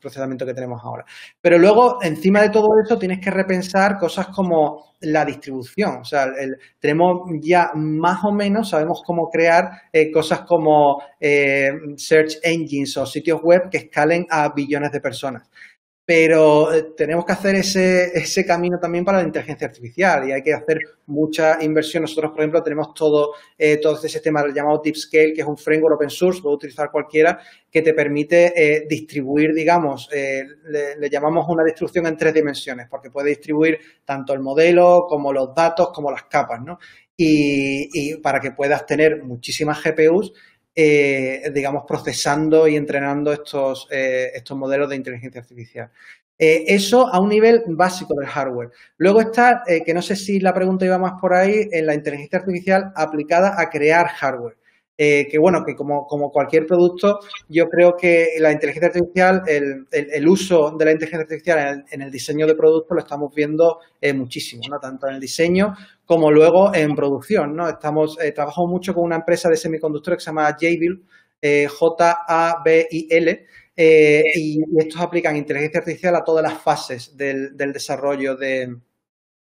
procesamiento que tenemos ahora. Pero luego, encima de todo eso, tienes que repensar cosas como la distribución. O sea, tenemos ya más o menos, sabemos cómo crear eh, cosas como eh, search engines o sitios web que escalen a billones de personas pero eh, tenemos que hacer ese, ese, camino también para la inteligencia artificial y hay que hacer mucha inversión. Nosotros, por ejemplo, tenemos todo, eh, todo este sistema llamado TipScale, que es un framework open source, puede utilizar cualquiera, que te permite eh, distribuir, digamos, le, llamamos una distribución en tres dimensiones, porque puede distribuir tanto el modelo como los datos como las capas, ¿no? Y, y para que puedas tener muchísimas GPUs eh, digamos, procesando y entrenando estos, eh, estos modelos de inteligencia artificial. Eh, eso a un nivel básico del hardware. Luego está, que no sé si la pregunta iba más por ahí, en la inteligencia artificial aplicada a crear hardware. Eh, que bueno, que como, como, cualquier producto, yo creo que la inteligencia artificial, el, el, uso de la inteligencia artificial en el, diseño de productos lo estamos viendo eh, muchísimo, ¿no? Tanto en el diseño como luego en producción, ¿no? Estamos, eh, trabajamos mucho con una empresa de semiconductores que se llama Jabil, J-A-B-I-L, y, estos aplican inteligencia artificial a todas las fases del, del desarrollo de,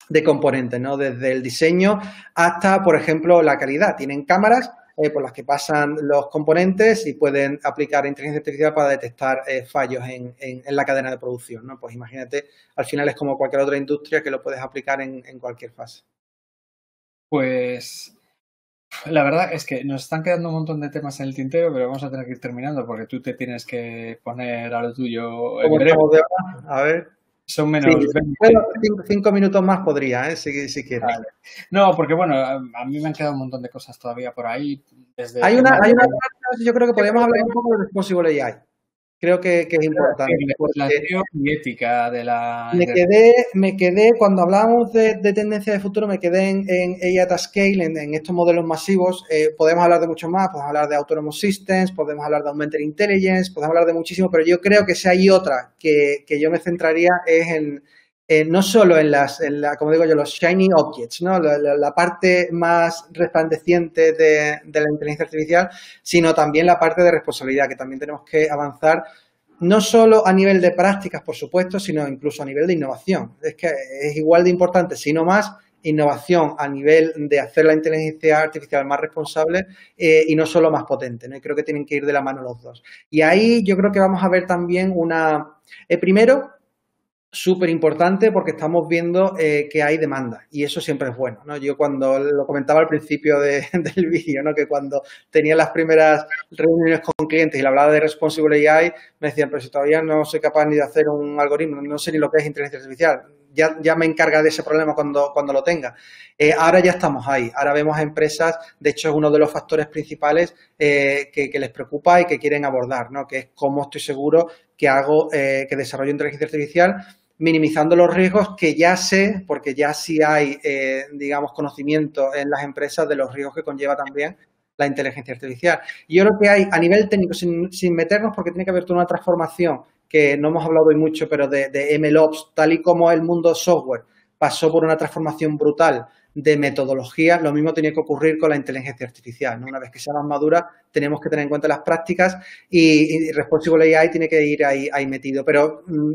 de componentes, ¿no? Desde el diseño hasta, por ejemplo, la calidad. Tienen cámaras eh, por las que pasan los componentes y pueden aplicar inteligencia artificial para detectar eh, fallos en, la cadena de producción, ¿no? Pues imagínate, al final es como cualquier otra industria que lo puedes aplicar en, cualquier fase. Pues la verdad es que nos están quedando un montón de temas en el tintero, pero vamos a tener que ir terminando porque tú te tienes que poner a lo tuyo en breve. A ver. Son menos. cinco, minutos más podría, ¿eh? si, si quieres. No, porque bueno, a mí me han quedado un montón de cosas todavía por ahí. hay una, hay una, yo creo que podríamos hablar un poco de Responsible AI creo que, es importante. y ética de la... Me quedé, me quedé cuando hablábamos de, tendencia de futuro, me quedé en, en AI Scale, en, estos modelos masivos. Eh, podemos hablar de mucho más, podemos hablar de Autonomous Systems, podemos hablar de Augmented Intelligence, podemos hablar de muchísimo, pero yo creo que si hay otra que, que yo me centraría es en eh, no solo en las, en la, como digo yo, los shiny objects, ¿no? la, parte más resplandeciente de, la inteligencia artificial, sino también la parte de responsabilidad, que también tenemos que avanzar, no solo a nivel de prácticas, por supuesto, sino incluso a nivel de innovación. Es que es igual de importante, si no más, innovación a nivel de hacer la inteligencia artificial más responsable eh, y no solo más potente. ¿no? Creo que tienen que ir de la mano los dos. Y ahí yo creo que vamos a ver también una... Eh, primero, súper importante porque estamos viendo eh, que hay demanda y eso siempre es bueno. ¿no? Yo cuando lo comentaba al principio del vídeo, ¿no? que cuando tenía las primeras reuniones con clientes y le hablaba de Responsible AI, me decían, pero si todavía no soy capaz ni de hacer un algoritmo, no sé ni lo que es inteligencia artificial, ya, ya me encarga de ese problema cuando, cuando lo tenga. Eh, ahora ya estamos ahí, ahora vemos empresas, de hecho es uno de los factores principales eh, que, les preocupa y que quieren abordar, ¿no? que es cómo estoy seguro que hago, que desarrollo inteligencia artificial minimizando los riesgos que ya sé, porque ya sí hay, eh, digamos, conocimiento en las empresas de los riesgos que conlleva también la inteligencia artificial. Yo creo que hay a nivel técnico, sin, meternos, porque tiene que haber toda una transformación que no hemos hablado hoy mucho, pero de, de MLOps, tal y como el mundo software pasó por una transformación brutal de metodología, lo mismo tiene que ocurrir con la inteligencia artificial. Una vez que sea más madura, tenemos que tener en cuenta las prácticas y, y Responsible AI tiene que ir ahí, ahí metido. Pero mm,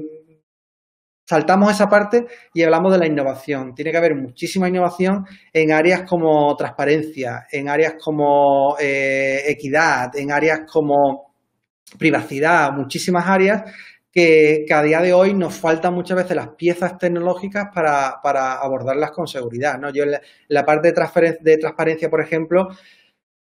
saltamos esa parte y hablamos de la innovación. Tiene que haber muchísima innovación en áreas como transparencia, en áreas como eh, equidad, en áreas como privacidad, muchísimas áreas que, a día de hoy nos faltan muchas veces las piezas tecnológicas para, abordarlas con seguridad. ¿no? Yo en la, parte de, de transparencia, por ejemplo,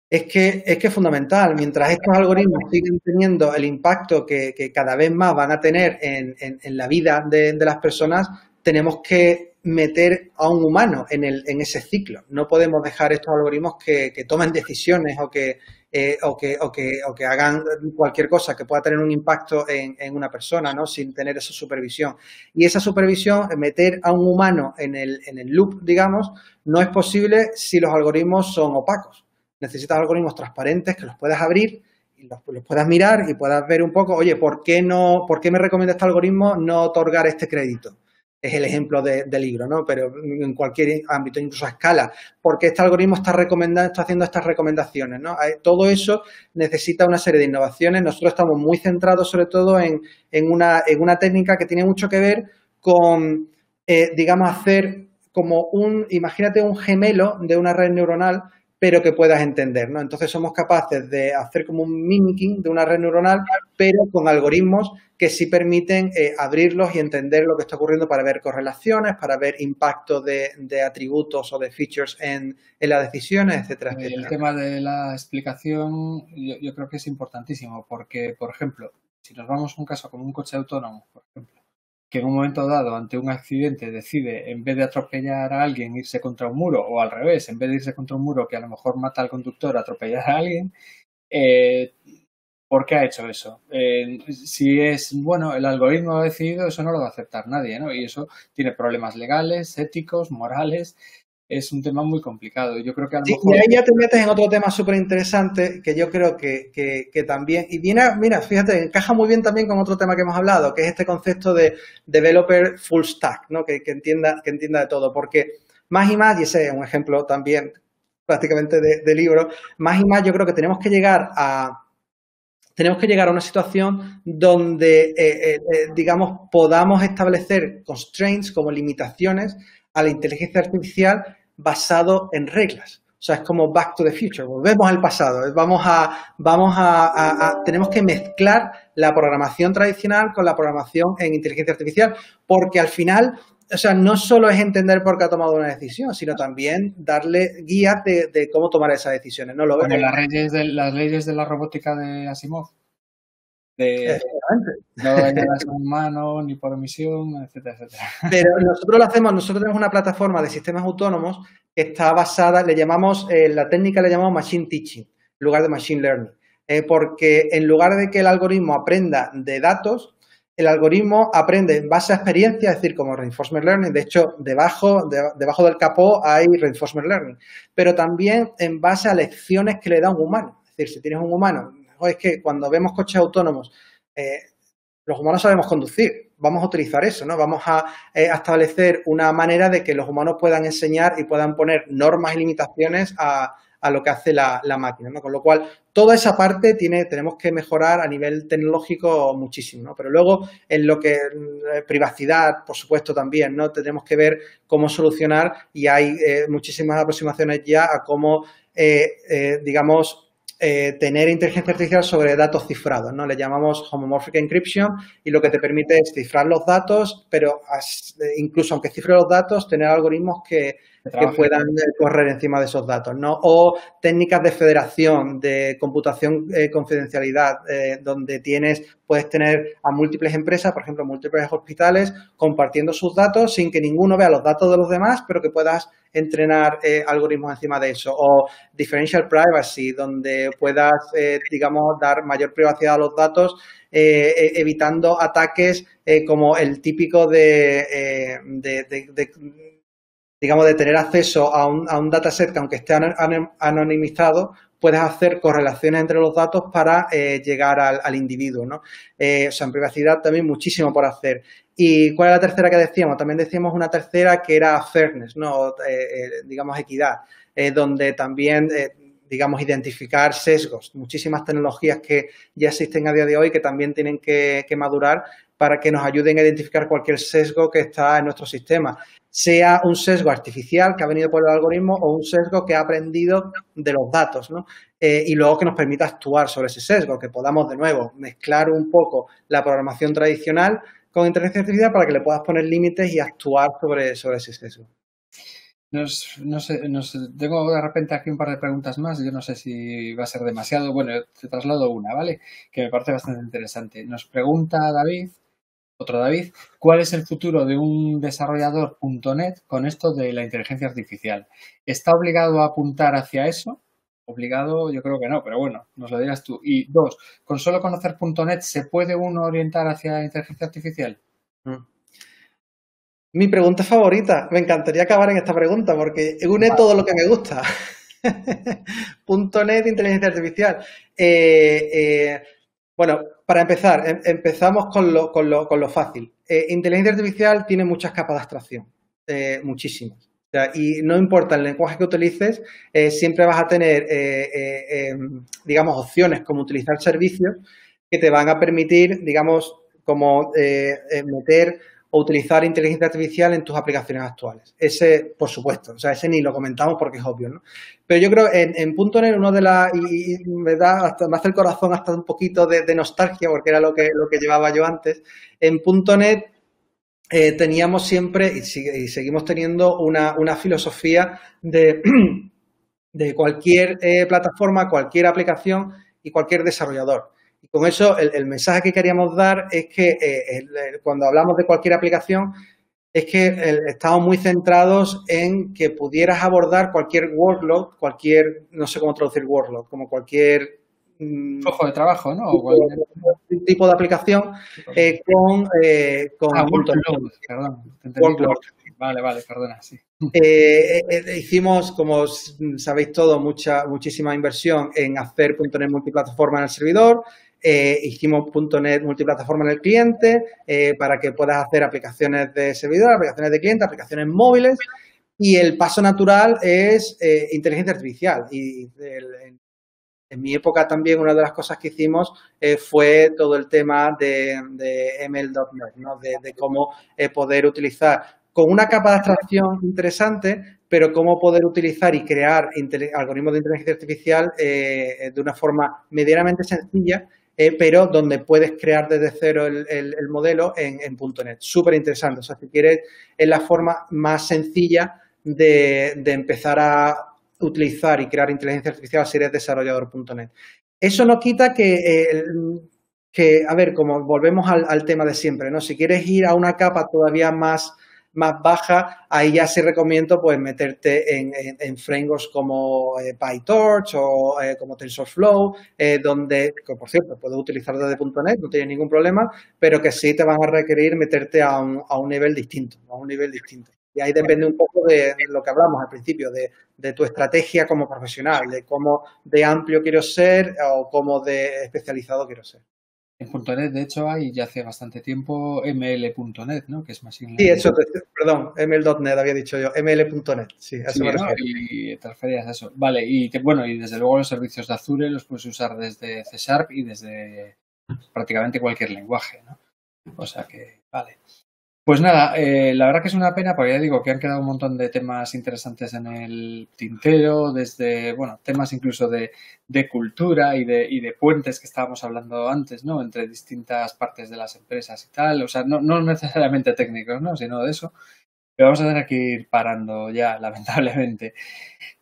es que, es que es fundamental. Mientras estos algoritmos siguen teniendo el impacto que, cada vez más van a tener en, la vida de, las personas, tenemos que meter a un humano en, el, en ese ciclo. No podemos dejar estos algoritmos que, tomen decisiones o que, eh, o, que, o, que, o que hagan cualquier cosa que pueda tener un impacto en, en, una persona, ¿no? Sin tener esa supervisión. Y esa supervisión, meter a un humano en el, en el loop, digamos, no es posible si los algoritmos son opacos necesitas algoritmos transparentes que los puedas abrir y los, puedas mirar y puedas ver un poco, oye, ¿por qué, no, ¿por qué me recomienda este algoritmo no otorgar este crédito? Es el ejemplo del libro, ¿no? Pero en cualquier ámbito, incluso a escala, porque este algoritmo está recomendando, está haciendo estas recomendaciones, ¿no? Todo eso necesita una serie de innovaciones. Nosotros estamos muy centrados sobre todo en, en, una, en una técnica que tiene mucho que ver con, eh, digamos, hacer como un, imagínate un gemelo de una red neuronal pero que puedas entender, ¿no? Entonces somos capaces de hacer como un mimicking de una red neuronal, pero con algoritmos que sí permiten eh, abrirlos y entender lo que está ocurriendo para ver correlaciones, para ver impacto de, atributos o de features en, las decisiones, etcétera, etcétera. El tema de la explicación yo, creo que es importantísimo porque, por ejemplo, si nos vamos a un caso como un coche autónomo, por ejemplo, que en un momento dado, ante un accidente, decide, en vez de atropellar a alguien, irse contra un muro, o al revés, en vez de irse contra un muro que a lo mejor mata al conductor, atropellar a alguien, eh, ¿por qué ha hecho eso? Eh, si es, bueno, el algoritmo ha decidido, eso no lo va a aceptar nadie, ¿no? Y eso tiene problemas legales, éticos, morales. es un tema muy complicado. Yo creo que a lo Y ahí ya te metes en otro tema súper interesante que yo creo que, también, y viene, mira, fíjate, encaja muy bien también con otro tema que hemos hablado, que es este concepto de developer full stack, ¿no? que, entienda, que entienda de todo, porque más y más, y ese es un ejemplo también prácticamente de, libro, más y más yo creo que tenemos que llegar a tenemos que llegar a una situación donde, eh, eh, eh, digamos, podamos establecer constraints como limitaciones a la inteligencia artificial basado en reglas. O sea, es como back to the future, volvemos al pasado. Vamos a, vamos a, tenemos que mezclar la programación tradicional con la programación en inteligencia artificial, porque al final, o sea, no solo es entender por qué ha tomado una decisión, sino también darle guías de, cómo tomar esas decisiones. ¿no lo Como las leyes de las leyes de la robótica de Asimov de no a humano ni por omisión, etcétera, etcétera. Pero nosotros lo hacemos, nosotros tenemos una plataforma de sistemas autónomos que está basada, le llamamos, eh, la técnica le llamamos machine teaching, en lugar de machine learning. Eh, porque en lugar de que el algoritmo aprenda de datos, el algoritmo aprende en base a experiencia, es decir, como reinforcement learning. De hecho, debajo, debajo del capó hay reinforcement learning, pero también en base a lecciones que le da un humano. Es decir, si tienes un humano es que cuando vemos coches autónomos, eh, los humanos sabemos conducir, vamos a utilizar eso, ¿no? Vamos eh, a, establecer una manera de que los humanos puedan enseñar y puedan poner normas y limitaciones a, lo que hace la, máquina, ¿no? Con lo cual, toda esa parte tiene, tenemos que mejorar a nivel tecnológico muchísimo, ¿no? Pero luego, en lo que eh, privacidad, por supuesto, también, ¿no? Tenemos que ver cómo solucionar y hay muchísimas aproximaciones ya a cómo, digamos, eh, tener inteligencia artificial sobre datos cifrados, ¿no? Le llamamos homomorphic encryption y lo que te permite es cifrar los datos, pero incluso aunque cifre los datos, tener algoritmos que que puedan eh, correr encima de esos datos, ¿no? O técnicas de federación, de computación eh, confidencialidad, eh, donde tienes, puedes tener a múltiples empresas, por ejemplo, múltiples hospitales, compartiendo sus datos sin que ninguno vea los datos de los demás, pero que puedas entrenar algoritmos encima de eso. O differential privacy, donde puedas, digamos, dar mayor privacidad a los datos, evitando ataques como el típico de, de digamos, de tener acceso a un, a un dataset que aunque esté anonimizado, puedes hacer correlaciones entre los datos para eh, llegar al, individuo, ¿no? Eh, o sea, en privacidad también muchísimo por hacer. ¿Y cuál es la tercera que decíamos? También decíamos una tercera que era fairness, ¿no? Eh, digamos, equidad, donde también digamos, identificar sesgos. Muchísimas tecnologías que ya existen a día de hoy que también tienen que, madurar para que nos ayuden a identificar cualquier sesgo que está en nuestro sistema, sea un sesgo artificial que ha venido por el algoritmo o un sesgo que ha aprendido de los datos, ¿no? Eh, y luego que nos permita actuar sobre ese sesgo, que podamos de nuevo mezclar un poco la programación tradicional con inteligencia artificial para que le puedas poner límites y actuar sobre, sobre ese sesgo. Nos, no sé, tengo de repente aquí un par de preguntas más. Yo no sé si va a ser demasiado. Bueno, te traslado una, ¿vale? Que me parece bastante interesante. Nos pregunta David, otro David, ¿cuál es el futuro de un desarrollador .NET con esto de la inteligencia artificial? ¿Está obligado a apuntar hacia eso? Obligado, yo creo que no, pero bueno, nos lo dirás tú. Y dos, ¿con solo conocer .NET se puede uno orientar hacia inteligencia artificial? Mm. Mi pregunta favorita. Me encantaría acabar en esta pregunta porque une todo lo que me gusta. .NET, inteligencia artificial. Eh, eh, bueno, para empezar, em, empezamos con lo, con lo, con lo fácil. Eh, inteligencia artificial tiene muchas capas de abstracción, muchísimas. Y no importa el lenguaje que utilices, siempre vas a tener, em, digamos, opciones como utilizar servicios que te van a permitir, digamos, como meter o utilizar inteligencia artificial en tus aplicaciones actuales. Ese, por supuesto, o sea, ese ni lo comentamos porque es obvio, ¿no? Pero yo creo en, en .NET uno de las, y, me da, hasta, me hace el corazón hasta un poquito de, nostalgia porque era lo que, lo que llevaba yo antes. En .NET eh, teníamos siempre y, seguimos teniendo una, filosofía de, cualquier eh, plataforma, cualquier aplicación y cualquier desarrollador. Y con eso, el, mensaje que queríamos dar es que eh, cuando hablamos de cualquier aplicación, es que estamos muy centrados en que pudieras abordar cualquier workload, cualquier, no sé cómo traducir workload, como cualquier flujo de trabajo, ¿no? Tipo de aplicación eh, con, eh, con ah, workload, perdón, Vale, vale, perdona, sí. Eh, eh, hicimos, como sabéis todos, mucha, muchísima inversión en hacer .NET multiplataforma en el servidor. hicimos .NET multiplataforma en el cliente para que puedas hacer aplicaciones de servidor, aplicaciones de cliente, aplicaciones móviles. Y el paso natural es inteligencia artificial. Y el, en mi época también una de las cosas que hicimos eh, fue todo el tema de, ML.NET, ¿no? de, cómo eh, poder utilizar con una capa de abstracción interesante, pero cómo poder utilizar y crear algoritmos de inteligencia artificial eh, de una forma medianamente sencilla, pero donde puedes crear desde cero el, modelo en, .NET. Súper interesante. O sea, si quieres, es la forma más sencilla de empezar a utilizar y crear inteligencia artificial si eres desarrollador.net. Eso no quita que, que, a ver, como volvemos al, tema de siempre, ¿no? Si quieres ir a una capa todavía más, más baja, ahí ya sí recomiendo pues meterte en, en, frameworks como eh, PyTorch o eh, como TensorFlow, eh, donde, que por cierto, puedes utilizar desde .NET, no tienes ningún problema, pero que sí te van a requerir meterte a un, a un nivel distinto, a un nivel distinto. Y ahí depende un poco de lo que hablamos al principio, de, tu estrategia como profesional, de cómo de amplio quiero ser o cómo de especializado quiero ser. En .NET, de hecho, hay ya hace bastante tiempo ML.NET, ¿no? Que es más Sí, eso, perdón, ML.NET había dicho yo, ML.NET, sí, eso me Y te referías a eso. Vale, y bueno, y desde luego los servicios de Azure los puedes usar desde C Sharp y desde prácticamente cualquier lenguaje, ¿no? O sea que, vale. Pues nada, eh, la verdad que es una pena porque ya digo que han quedado un montón de temas interesantes en el tintero, desde, bueno, temas incluso de, de cultura y de, y de, puentes que estábamos hablando antes, ¿no? Entre distintas partes de las empresas y tal, o sea, no, no necesariamente técnicos, ¿no? Sino de eso. Pero vamos a tener que ir parando ya, lamentablemente.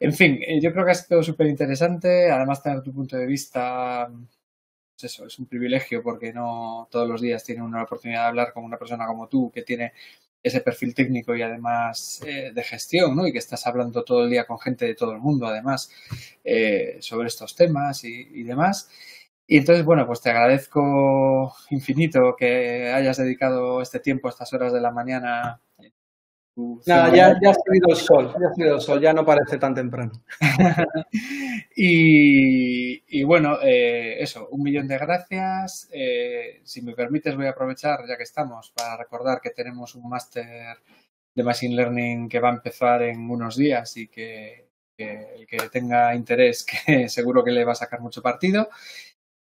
En fin, eh, yo creo que ha sido súper interesante, además tener tu punto de vista eso, es un privilegio porque no todos los días tiene una oportunidad de hablar con una persona como tú que tiene ese perfil técnico y además eh, de gestión, ¿no? Y que estás hablando todo el día con gente de todo el mundo, además, eh, sobre estos temas y, demás. Y entonces, bueno, pues te agradezco infinito que hayas dedicado este tiempo, estas horas de la mañana Nada, ya, ya, ha salido el sol, ya ha salido el sol, ya no parece tan temprano. y, bueno, eh, eso, un millón de gracias. Eh, si me permites, voy a aprovechar, ya que estamos, para recordar que tenemos un máster de Machine Learning que va a empezar en unos días y que, que el que tenga interés, que seguro que le va a sacar mucho partido.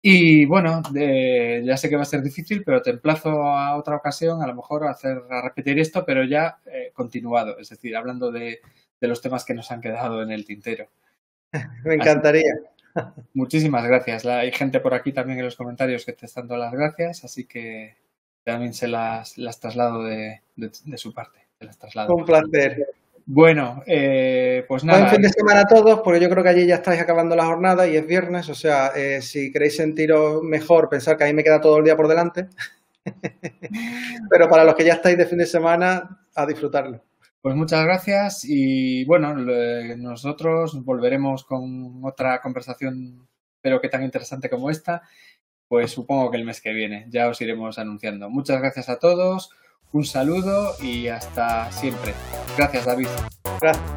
Y bueno, ya sé que va a ser difícil, pero te emplazo a otra ocasión, a lo mejor a, hacer, a repetir esto, pero ya eh, continuado, es decir, hablando de, los temas que nos han quedado en el tintero. Me encantaría. muchísimas gracias. hay gente por aquí también en los comentarios que te están dando las gracias, así que también se las, las traslado de, de, su parte. las traslado. Un placer. Bueno, eh, pues nada. Buen fin de semana a todos, porque yo creo que allí ya estáis acabando la jornada y es viernes, o sea, eh, si queréis sentiros mejor, pensar que a mí me queda todo el día por delante. Pero para los que ya estáis de fin de semana, a disfrutarlo. Pues muchas gracias y bueno, nosotros volveremos con otra conversación, pero que tan interesante como esta, pues supongo que el mes que viene ya os iremos anunciando. Muchas gracias a todos. Un saludo y hasta siempre. Gracias, David. Gracias.